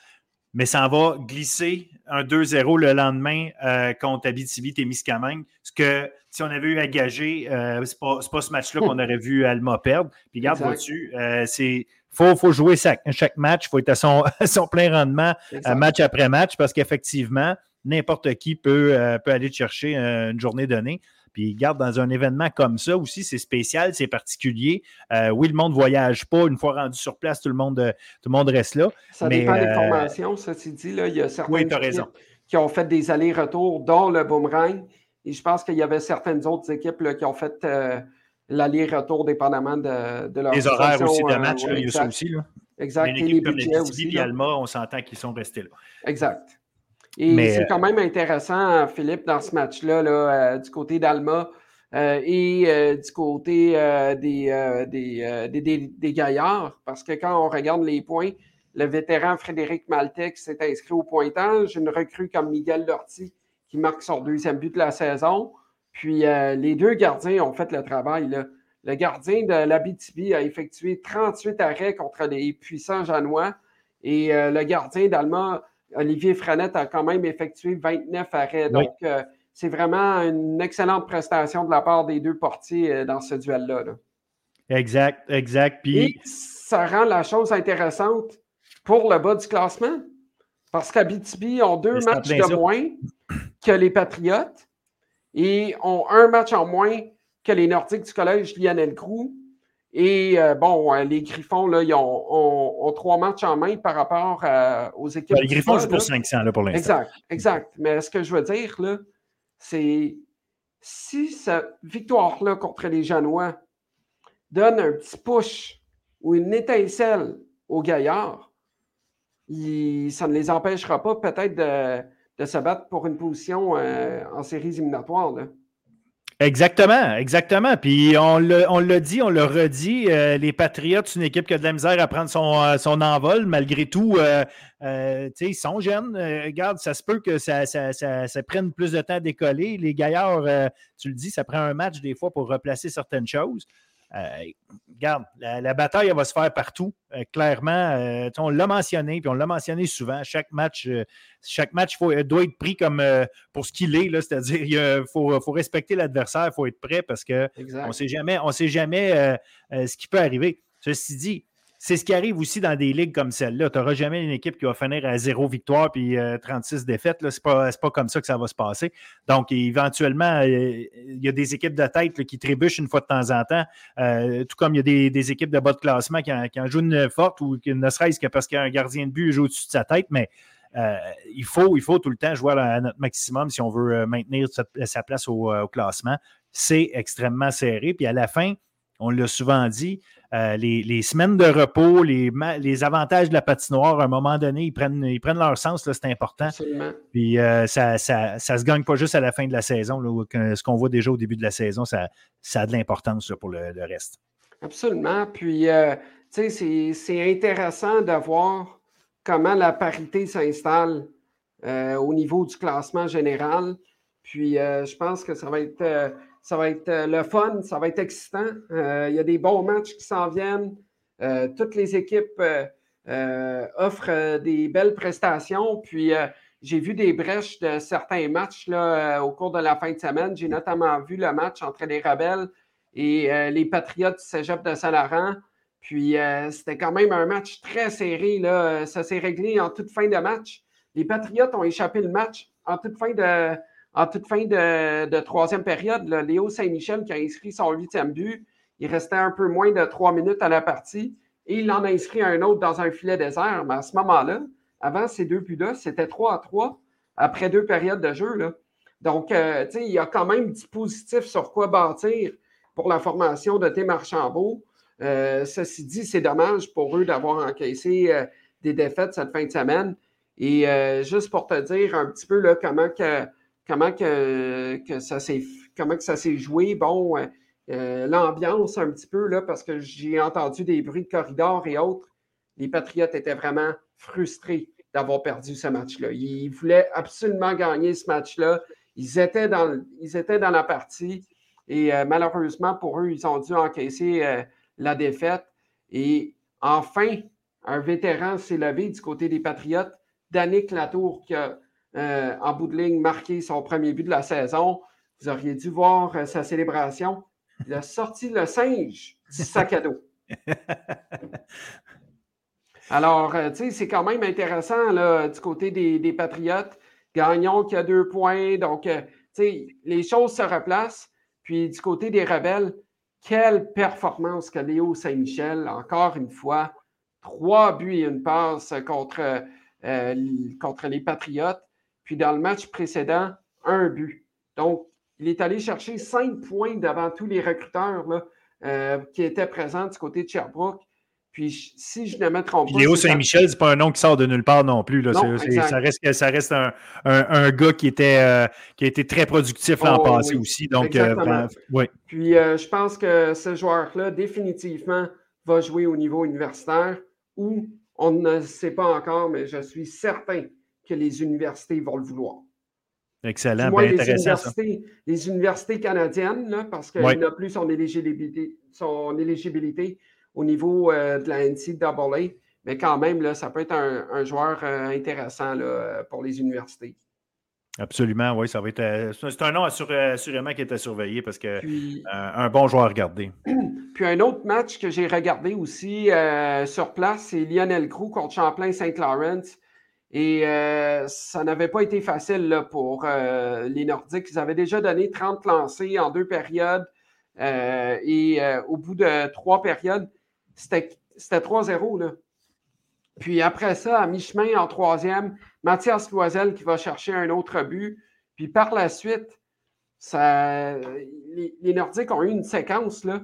mais ça va glisser un 2-0 le lendemain euh, contre Abitibi-Témiscamingue. Ce que si on avait eu à gager, euh, ce n'est pas, ce match-là qu'on aurait vu Alma perdre. Puis regarde, vois-tu, euh, c'est. Faut, faut jouer chaque, chaque match, il faut être à son, son plein rendement match après match parce qu'effectivement, n'importe qui peut, peut aller chercher une journée donnée. Puis, garde, dans un événement comme ça aussi, c'est spécial, c'est particulier. Euh, oui, le monde ne voyage pas. Une fois rendu sur place, tout le monde, tout le monde reste là. Ça dépend des euh, formations, ça dit. Là. Il y a certaines qui ont fait des allers-retours dans le boomerang. Et je pense qu'il y avait certaines autres équipes qui ont fait euh, l'aller-retour dépendamment de, de leur Les horaires aussi de match, il y a ça aussi. Là. Exact. Comme les aussi, Alma, on s'entend qu'ils sont restés là. Exact. Et c'est euh, quand même intéressant, Philippe, dans ce match-là, là, euh, du côté d'Alma euh, et du côté des, des, des, Gaillards, parce que quand on regarde les points, le vétéran Frédéric Maltec s'est inscrit au pointage, une recrue comme Miguel Lorty qui marque son deuxième but de la saison. Puis les deux gardiens ont fait le travail. Là. Le gardien de l'Abitibi a effectué 38 arrêts contre les puissants Janois et le gardien d'Alma Olivier Franette a quand même effectué 29 arrêts. Donc, euh, c'est vraiment une excellente prestation de la part des deux portiers euh, dans ce duel-là. Exact, exact. Puis... Et ça rend la chose intéressante pour le bas du classement. Parce qu'Abitibi ont deux matchs de moins que les Patriotes et ont un match en moins que les Nordiques du collège Lionel Groux et euh, bon, euh, les Griffons, là, ils ont, trois matchs en main par rapport aux équipes. les Griffons jouent pour 500 là, pour l'instant. Exact, exact. Mais ce que je veux dire, là, c'est si cette victoire-là contre les Janois donne un petit push ou une étincelle aux Gaillards, ça ne les empêchera pas peut-être de, se battre pour une position euh, en séries éliminatoires. Là. Exactement, exactement. Puis on l'a dit, on l'a redit, euh, les Patriots, c'est une équipe qui a de la misère à prendre son, euh, son envol. Malgré tout, euh, ils sont jeunes. regarde, ça se peut que ça, ça, prenne plus de temps à décoller. Les gaillards, tu le dis, ça prend un match des fois pour replacer certaines choses. Euh, regarde, la, bataille, elle va se faire partout. Euh, clairement, euh, on l'a mentionné, puis on l'a mentionné souvent. Chaque match, chaque match faut, doit être pris comme pour ce qu'il est, c'est-à-dire il faut, faut, respecter l'adversaire, il faut être prêt parce qu'on ne sait jamais, on sait jamais ce qui peut arriver. Ceci dit, c'est ce qui arrive aussi dans des ligues comme celle-là. Tu n'auras jamais une équipe qui va finir à zéro victoire puis 36 euh, défaites. Ce n'est pas, pas, comme ça que ça va se passer. Donc, éventuellement, euh, il y a des équipes de tête qui trébuchent une fois de temps en temps, euh, tout comme il y a des, équipes de bas de classement qui en, jouent une forte ou qui ne serait-ce que parce qu'il y a un gardien de but joue au-dessus de sa tête. Mais il, faut, il faut tout le temps jouer à notre maximum si on veut maintenir sa, place au, classement. C'est extrêmement serré. Puis à la fin, on l'a souvent dit, les, semaines de repos, les, les, avantages de la patinoire, à un moment donné, ils prennent, ils prennent leur sens, c'est important. Puis ça ne se gagne pas juste à la fin de la saison. ce qu'on voit déjà au début de la saison, ça, ça a de l'importance pour le, le, reste. Absolument. Puis c'est intéressant de voir comment la parité s'installe euh, au niveau du classement général. Puis euh, je pense que ça va être, euh, ça va être le fun, ça va être excitant. il y a des bons matchs qui s'en viennent. toutes les équipes offrent des belles prestations. Puis j'ai vu des brèches de certains matchs au cours de la fin de semaine. J'ai notamment vu le match entre les Rebelles et les Patriotes du Cégep de Saint-Laurent. Puis euh, c'était quand même un match très serré. Ça s'est réglé en toute fin de match. Les Patriotes ont échappé le match en toute fin de, en toute fin de, troisième période. Léo Saint-Michel qui a inscrit son huitième but. Il restait un peu moins de trois minutes à la partie et il en a inscrit un autre dans un filet désert. Mais à ce moment-là, avant ces deux buts-là, c'était 3 à 3 après deux périodes de jeu. Donc, euh, sais, il y a quand même du positif sur quoi bâtir pour la formation de Tim Archambault. Euh, ceci dit, c'est dommage pour eux d'avoir encaissé euh, des défaites cette fin de semaine. Et juste pour te dire un petit peu comment, que, comment, que, que ça s'est joué, bon, l'ambiance un petit peu, là, parce que j'ai entendu des bruits de corridor et autres. Les Patriotes étaient vraiment frustrés d'avoir perdu ce match-là. Ils voulaient absolument gagner ce match-là. Ils étaient, dans, ils étaient dans la partie et malheureusement pour eux, ils ont dû encaisser la défaite. Et enfin, un vétéran s'est levé du côté des Patriotes, Danick Latour, qui a, euh, en bout de ligne, marqué son premier but de la saison. Vous auriez dû voir euh, sa célébration. Il a sorti le singe du sac à dos. Alors, euh, tu sais, c'est quand même intéressant là, du côté des, des, Patriotes. Gagnon qui a deux points. Donc, tu sais, les choses se replacent. Puis du côté des Rebelles, quelle performance que Léo Saint-Michel, encore une fois, trois buts et une passe contre, euh, contre les Patriotes. Puis dans le match précédent, un but. Donc, il est allé chercher cinq points devant tous les recruteurs euh, qui étaient présents du côté de Sherbrooke. Puis, si je ne me trompe pas. Léo Saint-Michel, ce n'est pas un nom qui sort de nulle part non plus. Là. ça reste, ça reste un, un, gars qui, était, euh, qui a été très productif l'an oh, passé aussi. Donc, euh, Puis, euh, je pense que ce joueur-là, définitivement, va jouer au niveau universitaire où on ne sait pas encore, mais je suis certain que les universités vont le vouloir. Excellent, bien les intéressant. Universités, Les universités canadiennes, là, parce qu'il n'a plus son éligibilité, son éligibilité au niveau euh, de la NCAA. Mais quand même, là, ça peut être un, joueur euh, intéressant là, pour les universités. Absolument, oui, ça va être. Euh, c'est un nom assurément qui est à surveiller parce que un bon joueur à regarder. Puis un autre match que j'ai regardé aussi sur place, c'est Lionel Crew contre Champlain-Saint-Laurent. Et ça n'avait pas été facile là, pour les Nordiques. Ils avaient déjà donné 30 lancés en deux périodes. et au bout de trois périodes, c'était 3-0. Puis après ça, à mi-chemin en troisième, Mathias Loisel qui va chercher un autre but. Puis par la suite, les, Nordiques ont eu une séquence, là,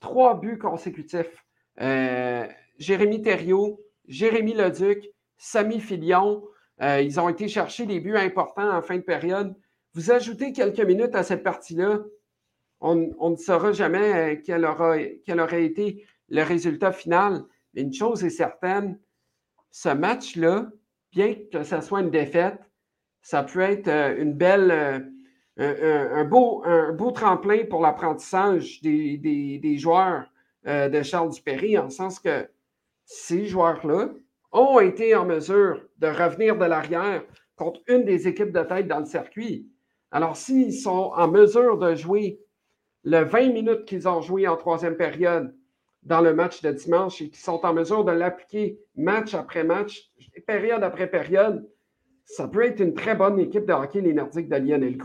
trois buts consécutifs. Euh, Jérémy Thériault, Jérémy Leduc, Samy Filion, euh, ils ont été chercher des buts importants en fin de période. Vous ajoutez quelques minutes à cette partie-là, on, ne saura jamais euh, quelle aurait été le résultat final. Mais une chose est certaine, ce match-là, bien que ce soit une défaite, ça peut être euh, un, beau, un beau tremplin pour l'apprentissage des, joueurs de Charles Dupéry, en sens que ces joueurs-là ont été en mesure de revenir de l'arrière contre une des équipes de tête dans le circuit. Alors, s'ils sont en mesure de jouer le 20 minutes qu'ils ont joué en troisième période dans le match de dimanche et qui sont en mesure de l'appliquer match après match, période après période, ça peut être une très bonne équipe de hockey, les Nordiques de Lionel.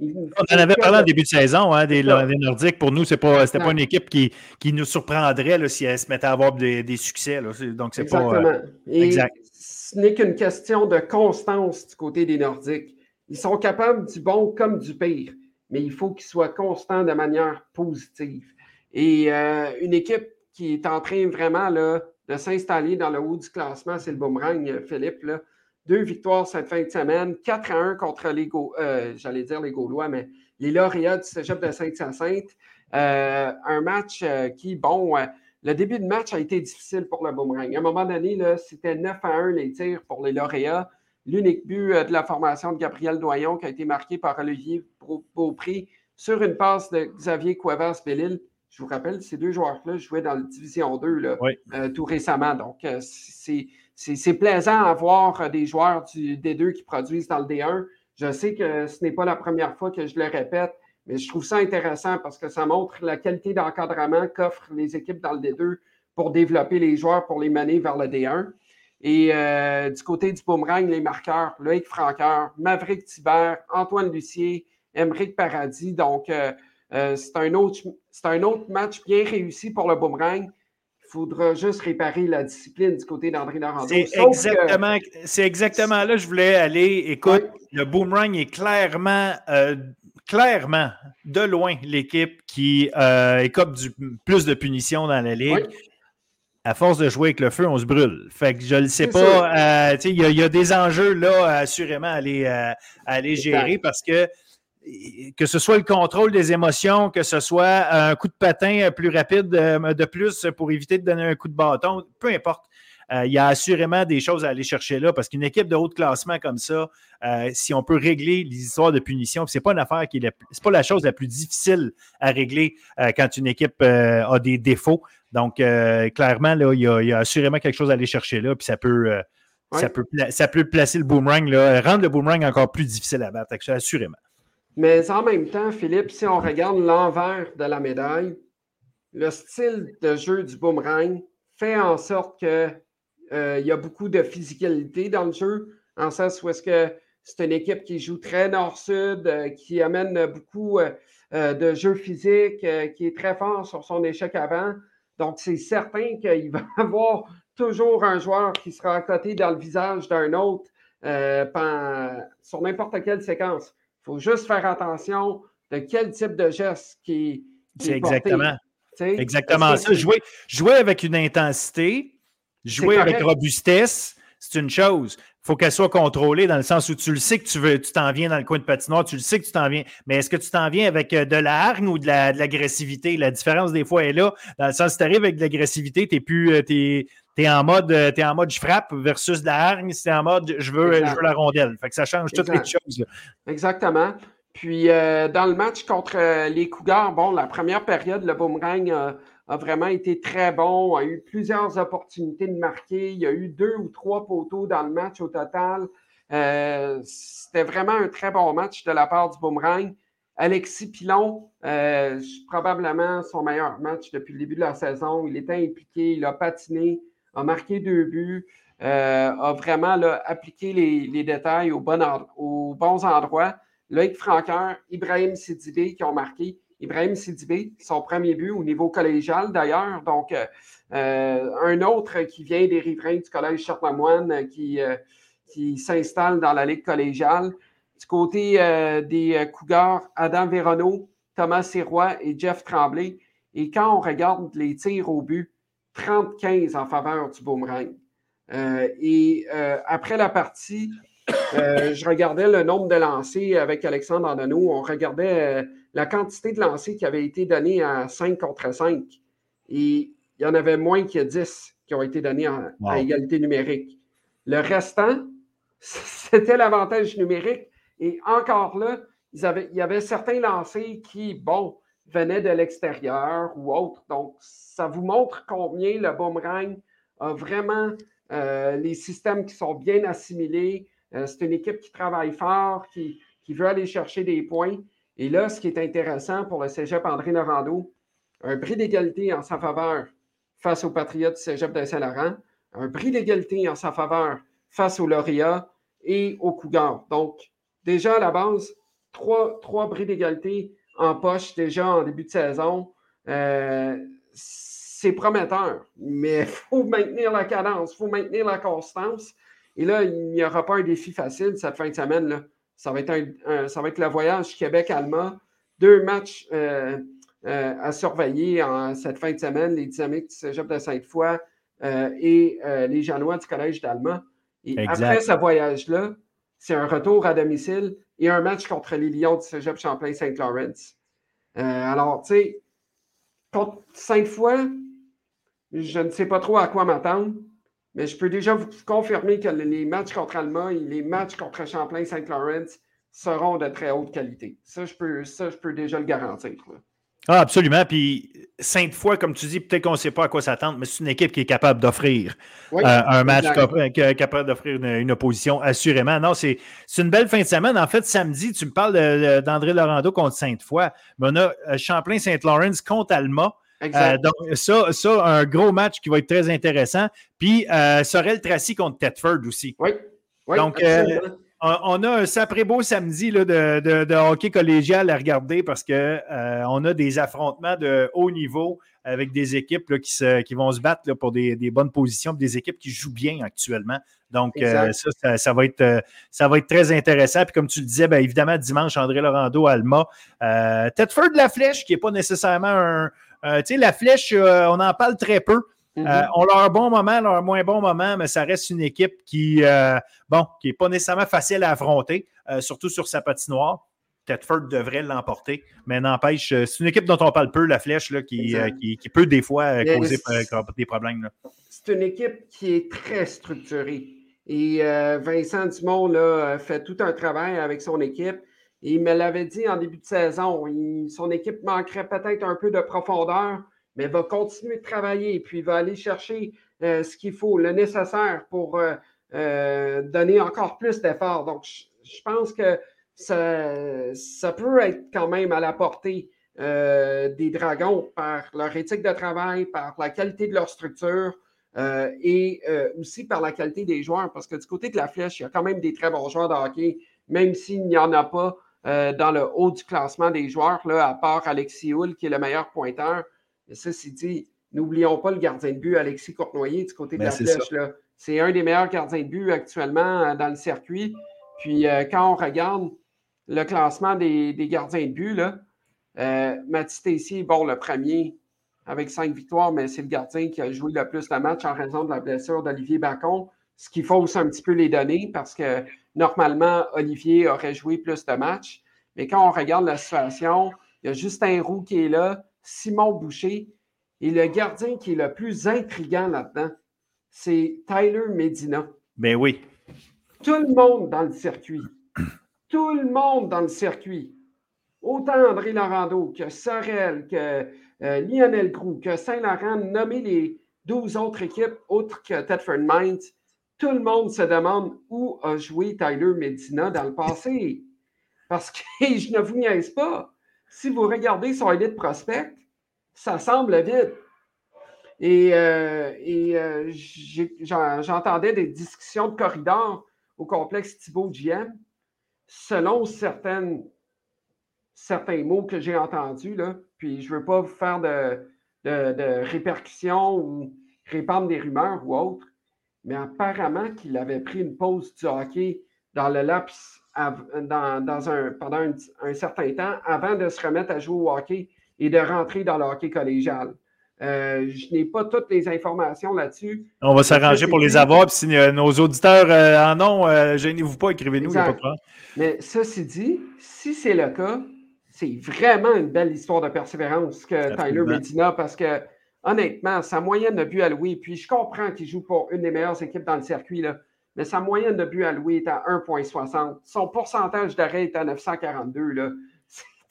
On en avait parlé en début de saison, hein, des, Nordiques. Pour nous, ce n'était pas, une équipe qui, qui nous surprendrait là, si elle se mettait à avoir des, succès. Là. Donc, c'est pas. Euh, exact. ce n'est qu'une question de constance du côté des Nordiques. Ils sont capables du bon comme du pire, mais il faut qu'ils soient constants de manière positive. Et euh, une équipe qui est en train vraiment là, de s'installer dans le haut du classement, c'est le boomerang, Philippe. Là. Deux victoires cette fin de semaine, 4 à 1 contre les euh, j'allais dire les Gaulois, mais les lauréats du Cégep de Sainte-Hyacinthe. Euh, un match euh, qui, bon, le début de match a été difficile pour le boomerang. À un moment donné, c'était 9 à 1 les tirs pour les lauréats. L'unique but de la formation de Gabriel Doyon qui a été marqué par Olivier Beaupré sur une passe de Xavier Cuevas-Bellil. Je vous rappelle, ces deux joueurs-là jouaient dans la Division 2 là, tout récemment. Donc, c'est c'est plaisant à voir euh, des joueurs du D2 qui produisent dans le D1. Je sais que ce n'est pas la première fois que je le répète, mais je trouve ça intéressant parce que ça montre la qualité d'encadrement qu'offrent les équipes dans le D2 pour développer les joueurs, pour les mener vers le D1. Et euh, du côté du boomerang, les marqueurs, Loïc Franqueur, Maverick Thibert, Antoine Lucier, Émeric Paradis. Donc, euh, c'est un, un autre match bien réussi pour le boomerang faudra juste réparer la discipline du côté d'André Normando. C'est exactement, exactement là je voulais aller. Écoute, le boomerang est clairement, euh, clairement, de loin, l'équipe qui euh, écope du plus de punitions dans la Ligue. À force de jouer avec le feu, on se brûle. Fait que je ne sais pas. Euh, il y, a des enjeux là, assurément, à aller, à aller gérer parce que que ce soit le contrôle des émotions, que ce soit un coup de patin plus rapide euh, de plus pour éviter de donner un coup de bâton, peu importe. Euh, il y a assurément des choses à aller chercher là parce qu'une équipe de haut classement comme ça, euh, si on peut régler les histoires de punition, c'est pas une affaire qui est pas la chose la plus difficile à régler quand une équipe a des défauts. Donc clairement là, il y, a, assurément quelque chose à aller chercher là, puis ça peut ça peut, ça peut placer le boomerang là, rendre le boomerang encore plus difficile à battre, assurément. Mais en même temps, Philippe, si on regarde l'envers de la médaille, le style de jeu du boomerang fait en sorte qu'il euh, y a beaucoup de physicalité dans le jeu, en sens où est-ce que c'est une équipe qui joue très nord-sud, euh, qui amène beaucoup euh, de jeux physiques, qui est très fort sur son échec avant. Donc, c'est certain qu'il va y avoir toujours un joueur qui sera à côté dans le visage d'un autre sur n'importe quelle séquence. Il faut juste faire attention de quel type de geste qui, qui est, exactement. exactement ça. Jouer, jouer avec une intensité, jouer avec robustesse, c'est une chose. Il faut qu'elle soit contrôlée dans le sens où tu le sais que tu veux, tu t'en viens dans le coin de patinoire, tu le sais que tu t'en viens. Mais est-ce que tu t'en viens avec euh, de la hargne ou de l'agressivité? La, différence des fois est là. Dans le sens, si tu arrives avec de l'agressivité, tu es plus. Euh, tu es en mode euh, es en mode je frappe versus la hargne, c'est en mode je veux, je veux la rondelle. Fait que ça change toutes les choses. Exactement. Puis euh, dans le match contre les Cougars, bon, la première période, le boomerang a vraiment été très bon, a eu plusieurs opportunités de marquer. Il y a eu deux ou trois poteaux dans le match au total. C'était vraiment un très bon match de la part du boomerang. Alexis Pilon, probablement son meilleur match depuis le début de la saison. Il était impliqué, il a patiné a marqué deux buts, euh, a vraiment appliqué les, détails aux, bons endroits. Loïc Franqueur, Ibrahim Sidibé qui ont marqué. Ibrahim Sidibé, son premier but au niveau collégial d'ailleurs. Donc, euh, euh, un autre qui vient des riverains du Collège Charlemagne qui, qui s'installe dans la Ligue collégiale. Du côté des Cougars, Adam Véronneau, Thomas Sirois et Jeff Tremblay. Et quand on regarde les tirs au but, 30-15 en faveur du boomerang. Euh, et euh, après la partie, euh, je regardais le nombre de lancers avec Alexandre Andano. On regardait la quantité de lancers qui avait été donnés à 5 contre 5. Et il y en avait moins a 10 qui ont été donnés à égalité numérique. Le restant, c'était l'avantage numérique. Et encore là, il y avait certains lancers qui, bon, venaient de l'extérieur ou autre. Donc, ça vous montre combien le boomerang a vraiment euh, les systèmes qui sont bien assimilés. Euh, c'est une équipe qui travaille fort, qui, veut aller chercher des points. Et là, ce qui est intéressant pour le cégep André Norando, un prix d'égalité en sa faveur face aux Patriotes du cégep de Saint-Laurent, un prix d'égalité en sa faveur face aux lauréats et aux Cougars. Donc, déjà à la base, trois, trois bris d'égalité en poche déjà en début de saison. Euh, c'est prometteur, mais il faut maintenir la cadence, il faut maintenir la constance. Et là, il n'y aura pas un défi facile cette fin de semaine. Là. Ça, va être un, ça va être le voyage Québec-Allemand. Deux matchs euh, euh, à surveiller en cette fin de semaine, les dynamiques du Cégep de Sainte-Foy et les Janois du Collège d'Allemand. Et après ce voyage-là, c'est un retour à domicile et un match contre les Lions du Cégep Champlain-Saint-Laurent. alors, tu sais, contre Sainte-Foy, je ne sais pas trop à quoi m'attendre, mais je peux déjà vous confirmer que les matchs contre et les matchs contre Champlain-Saint-Laurent seront de très haute qualité. Ça, je peux, ça, je peux déjà le garantir. Ah, absolument. Puis, Sainte-Foy, comme tu dis, peut-être qu'on ne sait pas à quoi s'attendre, mais c'est une équipe qui est capable d'offrir euh, un match, capable d'offrir une, opposition, assurément. Non, c'est une belle fin de semaine. En fait, samedi, tu me parles d'André Laurando contre Sainte-Foy, mais on a euh, Champlain-Saint-Laurent contre Alma. Euh, donc, ça, ça, un gros match qui va être très intéressant. Puis, euh, Sorel Tracy contre Tetford aussi. Oui. donc, euh, on, a un sacré beau samedi là, de, hockey collégial à regarder parce qu'on a des affrontements de haut niveau avec des équipes qui, se, qui, vont se battre pour des, bonnes positions, des équipes qui jouent bien actuellement. Donc, ça, ça, va être, ça va être très intéressant. Puis, comme tu le disais, bien, évidemment, dimanche, André Laurando, Alma. Euh, Tetford de la Flèche, qui n'est pas nécessairement un, euh, tu sais, la flèche, euh, on en parle très peu. Mm-hmm. Euh, on a un bon moment, leur moins bon moment, mais ça reste une équipe qui, bon, qui n'est pas nécessairement facile à affronter, surtout sur sa patinoire. Tedford devrait l'emporter, mais n'empêche, c'est une équipe dont on parle peu, la flèche, là, qui, qui, peut des fois causer des problèmes. C'est une équipe qui est très structurée. Et Vincent Dumont là, fait tout un travail avec son équipe il me l'avait dit en début de saison, son équipe manquerait peut-être un peu de profondeur, mais va continuer de travailler, puis il va aller chercher euh, ce qu'il faut, le nécessaire pour euh, euh, donner encore plus d'efforts. Donc, je, pense que ça, peut être quand même à la portée des Dragons par leur éthique de travail, par la qualité de leur structure. et aussi par la qualité des joueurs, parce que du côté de la flèche, il y a quand même des très bons joueurs de hockey, même s'il n'y en a pas euh, dans le haut du classement des joueurs, là, à part Alexis Hull, qui est le meilleur pointeur. Ça, c'est dit, n'oublions pas le gardien de but, Alexis Cournoyer, du côté de ben, la flèche. C'est un des meilleurs gardiens de but actuellement euh, dans le circuit. Puis euh, quand on regarde le classement des, gardiens de but, là, euh, bon, le premier avec cinq victoires, mais c'est le gardien qui a joué le plus de matchs en raison de la blessure d'Olivier Bacon, ce qui fausse un petit peu les données parce que Normalement, Olivier aurait joué plus de matchs. Mais quand on regarde la situation, il y a Justin Roux qui est là, Simon Boucher. Et le gardien qui est le plus intriguant là-dedans, c'est Tyler Medina. Ben oui. Tout le monde dans le circuit. Tout le monde dans le circuit. Autant André Laurando que Sorel, que euh, Lionel Groux, que Saint-Laurent, nommer les 12 autres équipes autres que Tedford Mines, tout le monde se demande où a joué Tyler Medina dans le passé. Parce que je ne vous niaise pas. Si vous regardez son élite prospect, ça semble vide. Et, euh, euh, j'entendais des discussions de corridor au complexe Thibault GM. Selon certaines, certains mots que j'ai entendus, là, puis je ne veux pas vous faire de, de répercussions ou répandre des rumeurs ou autres, mais apparemment qu'il avait pris une pause du hockey dans le laps dans, un, pendant un, certain temps avant de se remettre à jouer au hockey et de rentrer dans le hockey collégial. Euh, je n'ai pas toutes les informations là-dessus. On va s'arranger pour les avoir. Puis si euh, nos auditeurs euh, en ont, gênez-vous pas, écrivez-nous. Mais ceci dit, si c'est le cas, c'est vraiment une belle histoire de persévérance que Tyler Medina, parce que honnêtement, sa moyenne de but alloué, puis je comprends qu'il joue pour une des meilleures équipes dans le circuit, là, mais sa moyenne de but alloué est à 1,60. Son pourcentage d'arrêt est à 942. Là.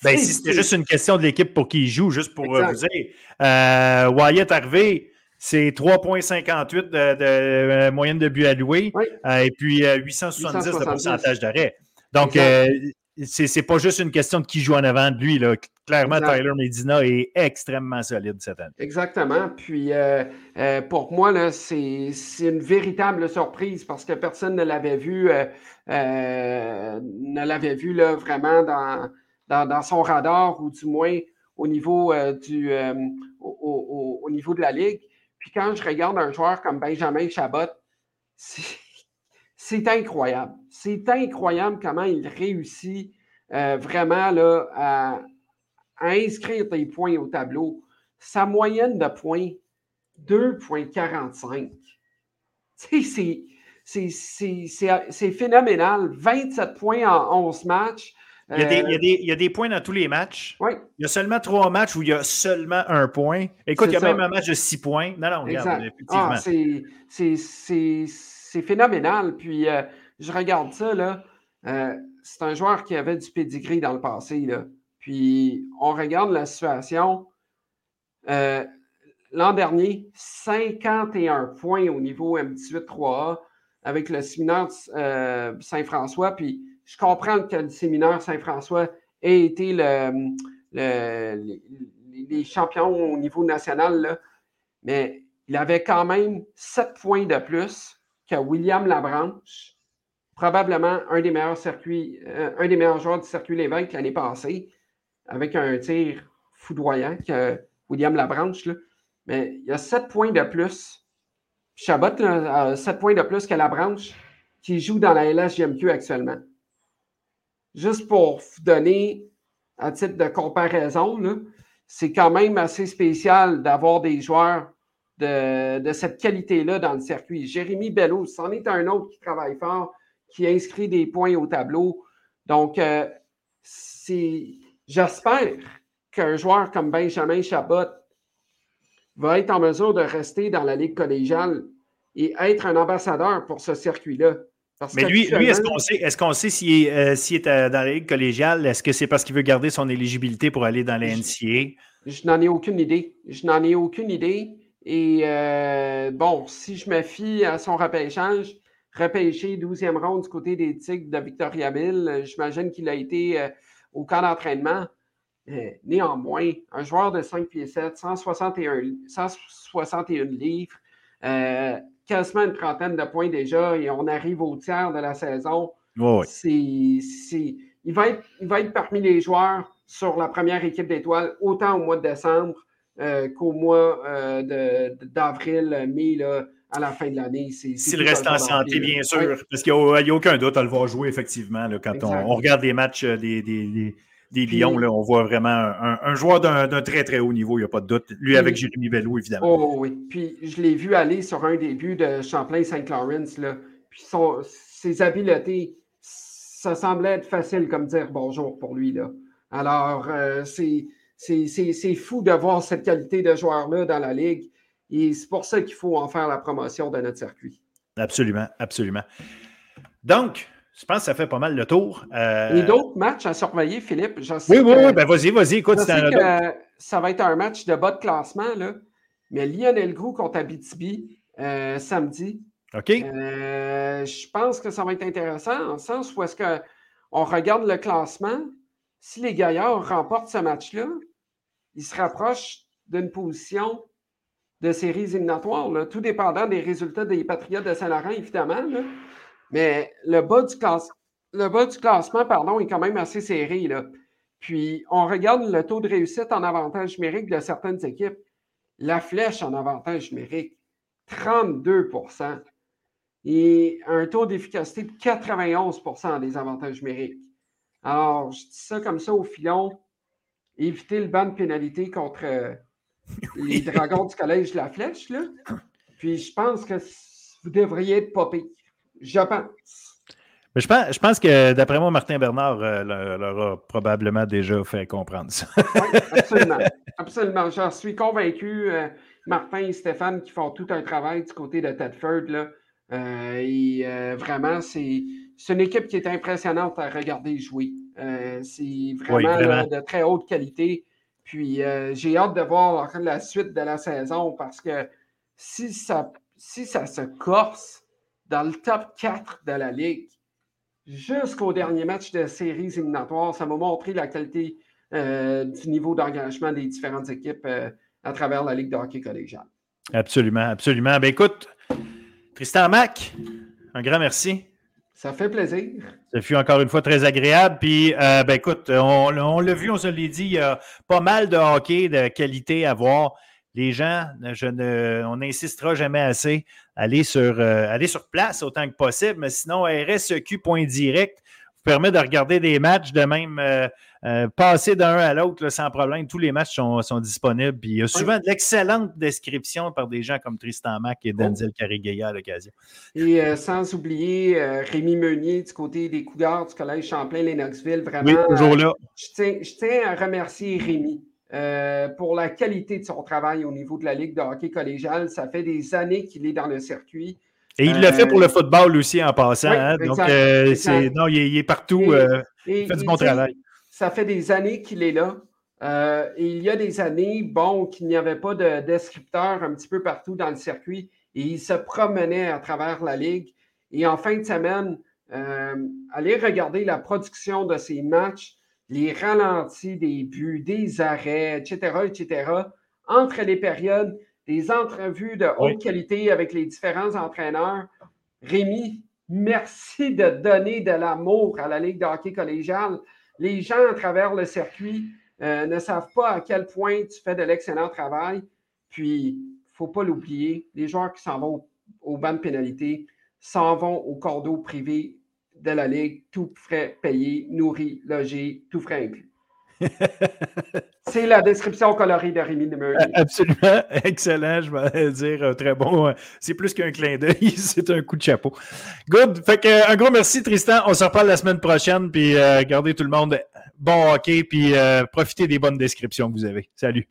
Ben, si c'était juste une question de l'équipe pour qui il joue, juste pour euh, vous dire, euh, Wyatt Harvey, c'est 3,58 de, euh, moyenne de but alloué et puis 870, de pourcentage d'arrêt. Donc, c'est pas juste une question de qui joue en avant de lui. Là. Clairement, Tyler Medina est extrêmement solide cette année. Exactement. Puis euh, euh, pour moi, c'est une véritable surprise parce que personne ne l'avait vu, euh, ne l'avait vu là, vraiment dans, dans, son radar ou du moins au niveau, du, au, au, niveau de la Ligue. Puis quand je regarde un joueur comme Benjamin Chabot, c'est incroyable. C'est incroyable comment il réussit euh, vraiment là, à, inscrire des points au tableau. Sa moyenne de points, 2,45. C'est phénoménal. 27 points en 11 matchs. Il y, a des, il, y a des, points dans tous les matchs. Oui. Il y a seulement trois matchs où il y a seulement un point. Écoute, il y a même un match de six points. Non, non, regarde, effectivement. Ah, c'est phénoménal. Puis, euh, je regarde ça, là. Euh, c'est un joueur qui avait du pedigree dans le passé, là. Puis, on regarde la situation. Euh, l'an dernier, 51 points au niveau M18-3A avec le séminaire Saint-François. Puis, je comprends que le séminaire Saint-François ait été le, les champions au niveau national, là, mais il avait quand même 7 points de plus que William Labranche, probablement un des meilleurs circuits, euh, un des meilleurs joueurs du circuit Lévesque l'année passée, avec un tir foudroyant que William Labranche. Là. Mais il y a 7 points de plus. Chabot a 7 points de plus que Labranche qui joue dans la LSGMQ actuellement juste pour vous donner à titre de comparaison, c'est quand même assez spécial d'avoir des joueurs de, cette qualité-là dans le circuit. Jérémy Bello, c'en est un autre qui travaille fort, qui inscrit des points au tableau. Donc, euh, j'espère qu'un joueur comme Benjamin Chabot va être en mesure de rester dans la Ligue collégiale et être un ambassadeur pour ce circuit-là. Mais lui, lui est-ce qu'on sait, est-ce qu'on sait s'il est, euh, est euh, dans la Ligue collégiale? Est-ce que c'est parce qu'il veut garder son éligibilité pour aller dans la NCA? Je, n'en ai aucune idée. Je n'en ai aucune idée. Et euh, bon, si je me fie à son repêchage, repêché 12e ronde du côté des Tigres de Victoriaville, j'imagine qu'il a été au camp d'entraînement. néanmoins, un joueur de 5 pieds 7, 161, 161 livres, quasiment une trentaine de points déjà et on arrive au tiers de la saison. C'est, il, va être, il va être parmi les joueurs sur la première équipe d'étoiles, autant au mois de décembre euh, qu'au mois euh, d'avril, mai, là, à la fin de l'année. S'il reste en santé, bien sûr, parce qu'il n'y a, aucun doute, elle va jouer effectivement. Là, quand on, regarde les matchs euh, des, des, des Lions, là, on voit vraiment un, joueur d'un très, très haut niveau, il n'y a pas de doute. Lui avec Jérémy Bello, évidemment. Oh oui. Puis je l'ai vu aller sur un début de Champlain-Saint-Laurent. Puis son, ses habiletés, ça semblait être facile comme dire bonjour pour lui. Là. Alors, euh, c'est fou de voir cette qualité de joueur-là dans la Ligue. Et c'est pour ça qu'il faut en faire la promotion de notre circuit. Absolument, absolument. Donc, je pense que ça fait pas mal le tour. Euh... Et d'autres matchs à surveiller, Philippe? oui, oui, oui, ben vas-y, vas-y, écoute. ça va être un match de bas de classement, là. mais Lionel Grou contre Abitibi euh, samedi. OK. Euh, je pense que ça va être intéressant en sens où est-ce qu'on regarde le classement. Si les Gaillards remportent ce match-là, ils se rapprochent d'une position de séries éliminatoires, là, tout dépendant des résultats des Patriotes de Saint-Laurent, évidemment. Mais le bas du, classement pardon, est quand même assez serré. Puis, on regarde le taux de réussite en avantage numérique de certaines équipes. La flèche en avantage numérique, 32% et un taux d'efficacité de 91% des avantages numériques. Alors, je dis ça comme ça au filon. Éviter le ban de pénalité contre euh, les dragons du collège la flèche. Là. Puis, je pense que vous devriez être popé. Je pense. Mais je pense, je pense que, d'après moi, Martin Bernard euh, leur, a probablement déjà fait comprendre ça. oui, absolument. Absolument. J'en suis convaincu. Euh, Martin et Stéphane qui font tout un travail du côté de Tedford. Là. Et vraiment, c'est une équipe qui est impressionnante à regarder jouer. c'est vraiment, de très haute qualité. Puis j'ai hâte de voir la suite de la saison parce que si ça, si ça se corse, dans le top 4 de la Ligue jusqu'au dernier match de séries éliminatoires. Ça m'a montré la qualité euh, du niveau d'engagement des différentes équipes euh, à travers la Ligue de hockey collégiale. Absolument, absolument. Ben écoute, Tristan Mac, un grand merci. Ça fait plaisir. Ça fut encore une fois très agréable. Puis, euh, ben écoute, on, l'a vu, on se l'a dit, il y a pas mal de hockey de qualité à voir. les gens, je ne, on n'insistera jamais assez. Aller sur, euh, sur place autant que possible, mais sinon, RSEQ.direct vous permet de regarder des matchs, de même euh, euh, passer d'un à l'autre sans problème. Tous les matchs sont, disponibles. Puis il y a souvent de l'excellente description par des gens comme Tristan Mack et Denzel oh. Carigaya à l'occasion. Et sans oublier Rémi Meunier du côté des Cougars du Collège Champlain-Lennoxville. Vraiment, oui, toujours là. je tiens à remercier Rémi. Euh, pour la qualité de son travail au niveau de la Ligue de hockey collégial. Ça fait des années qu'il est dans le circuit. Et il l'a fait pour le euh, football aussi en passant. Hein. Donc, euh, non, il est, partout. il fait du bon travail. Ça fait des années qu'il est là. et il y a des années, bon, qu'il n'y avait pas de descripteur un petit peu partout dans le circuit. Et il se promenait à travers la Ligue. Et en fin de semaine, aller regarder la production de ces matchs les ralentis des buts, des arrêts, etc., etc., entre les périodes, des entrevues de haute qualité avec les différents entraîneurs. Rémi, merci de donner de l'amour à la Ligue de hockey collégial. Les gens à travers le circuit euh, ne savent pas à quel point tu fais de l'excellent travail. Puis, il ne faut pas l'oublier, les joueurs qui s'en vont au, banc de pénalité s'en vont au cordeau privé de la Ligue, tout frais payé, nourri, logé, tout frais inclus. C'est la description colorée de Rémi Murray. Absolument. Excellent. Je vais dire euh, très bon. Euh, c'est plus qu'un clin d'œil. C'est un coup de chapeau. Good. Fait que, euh, un gros merci, Tristan. On se reparle la semaine prochaine. Puis gardez tout le monde bon hockey. Puis profitez des bonnes descriptions que vous avez. Salut.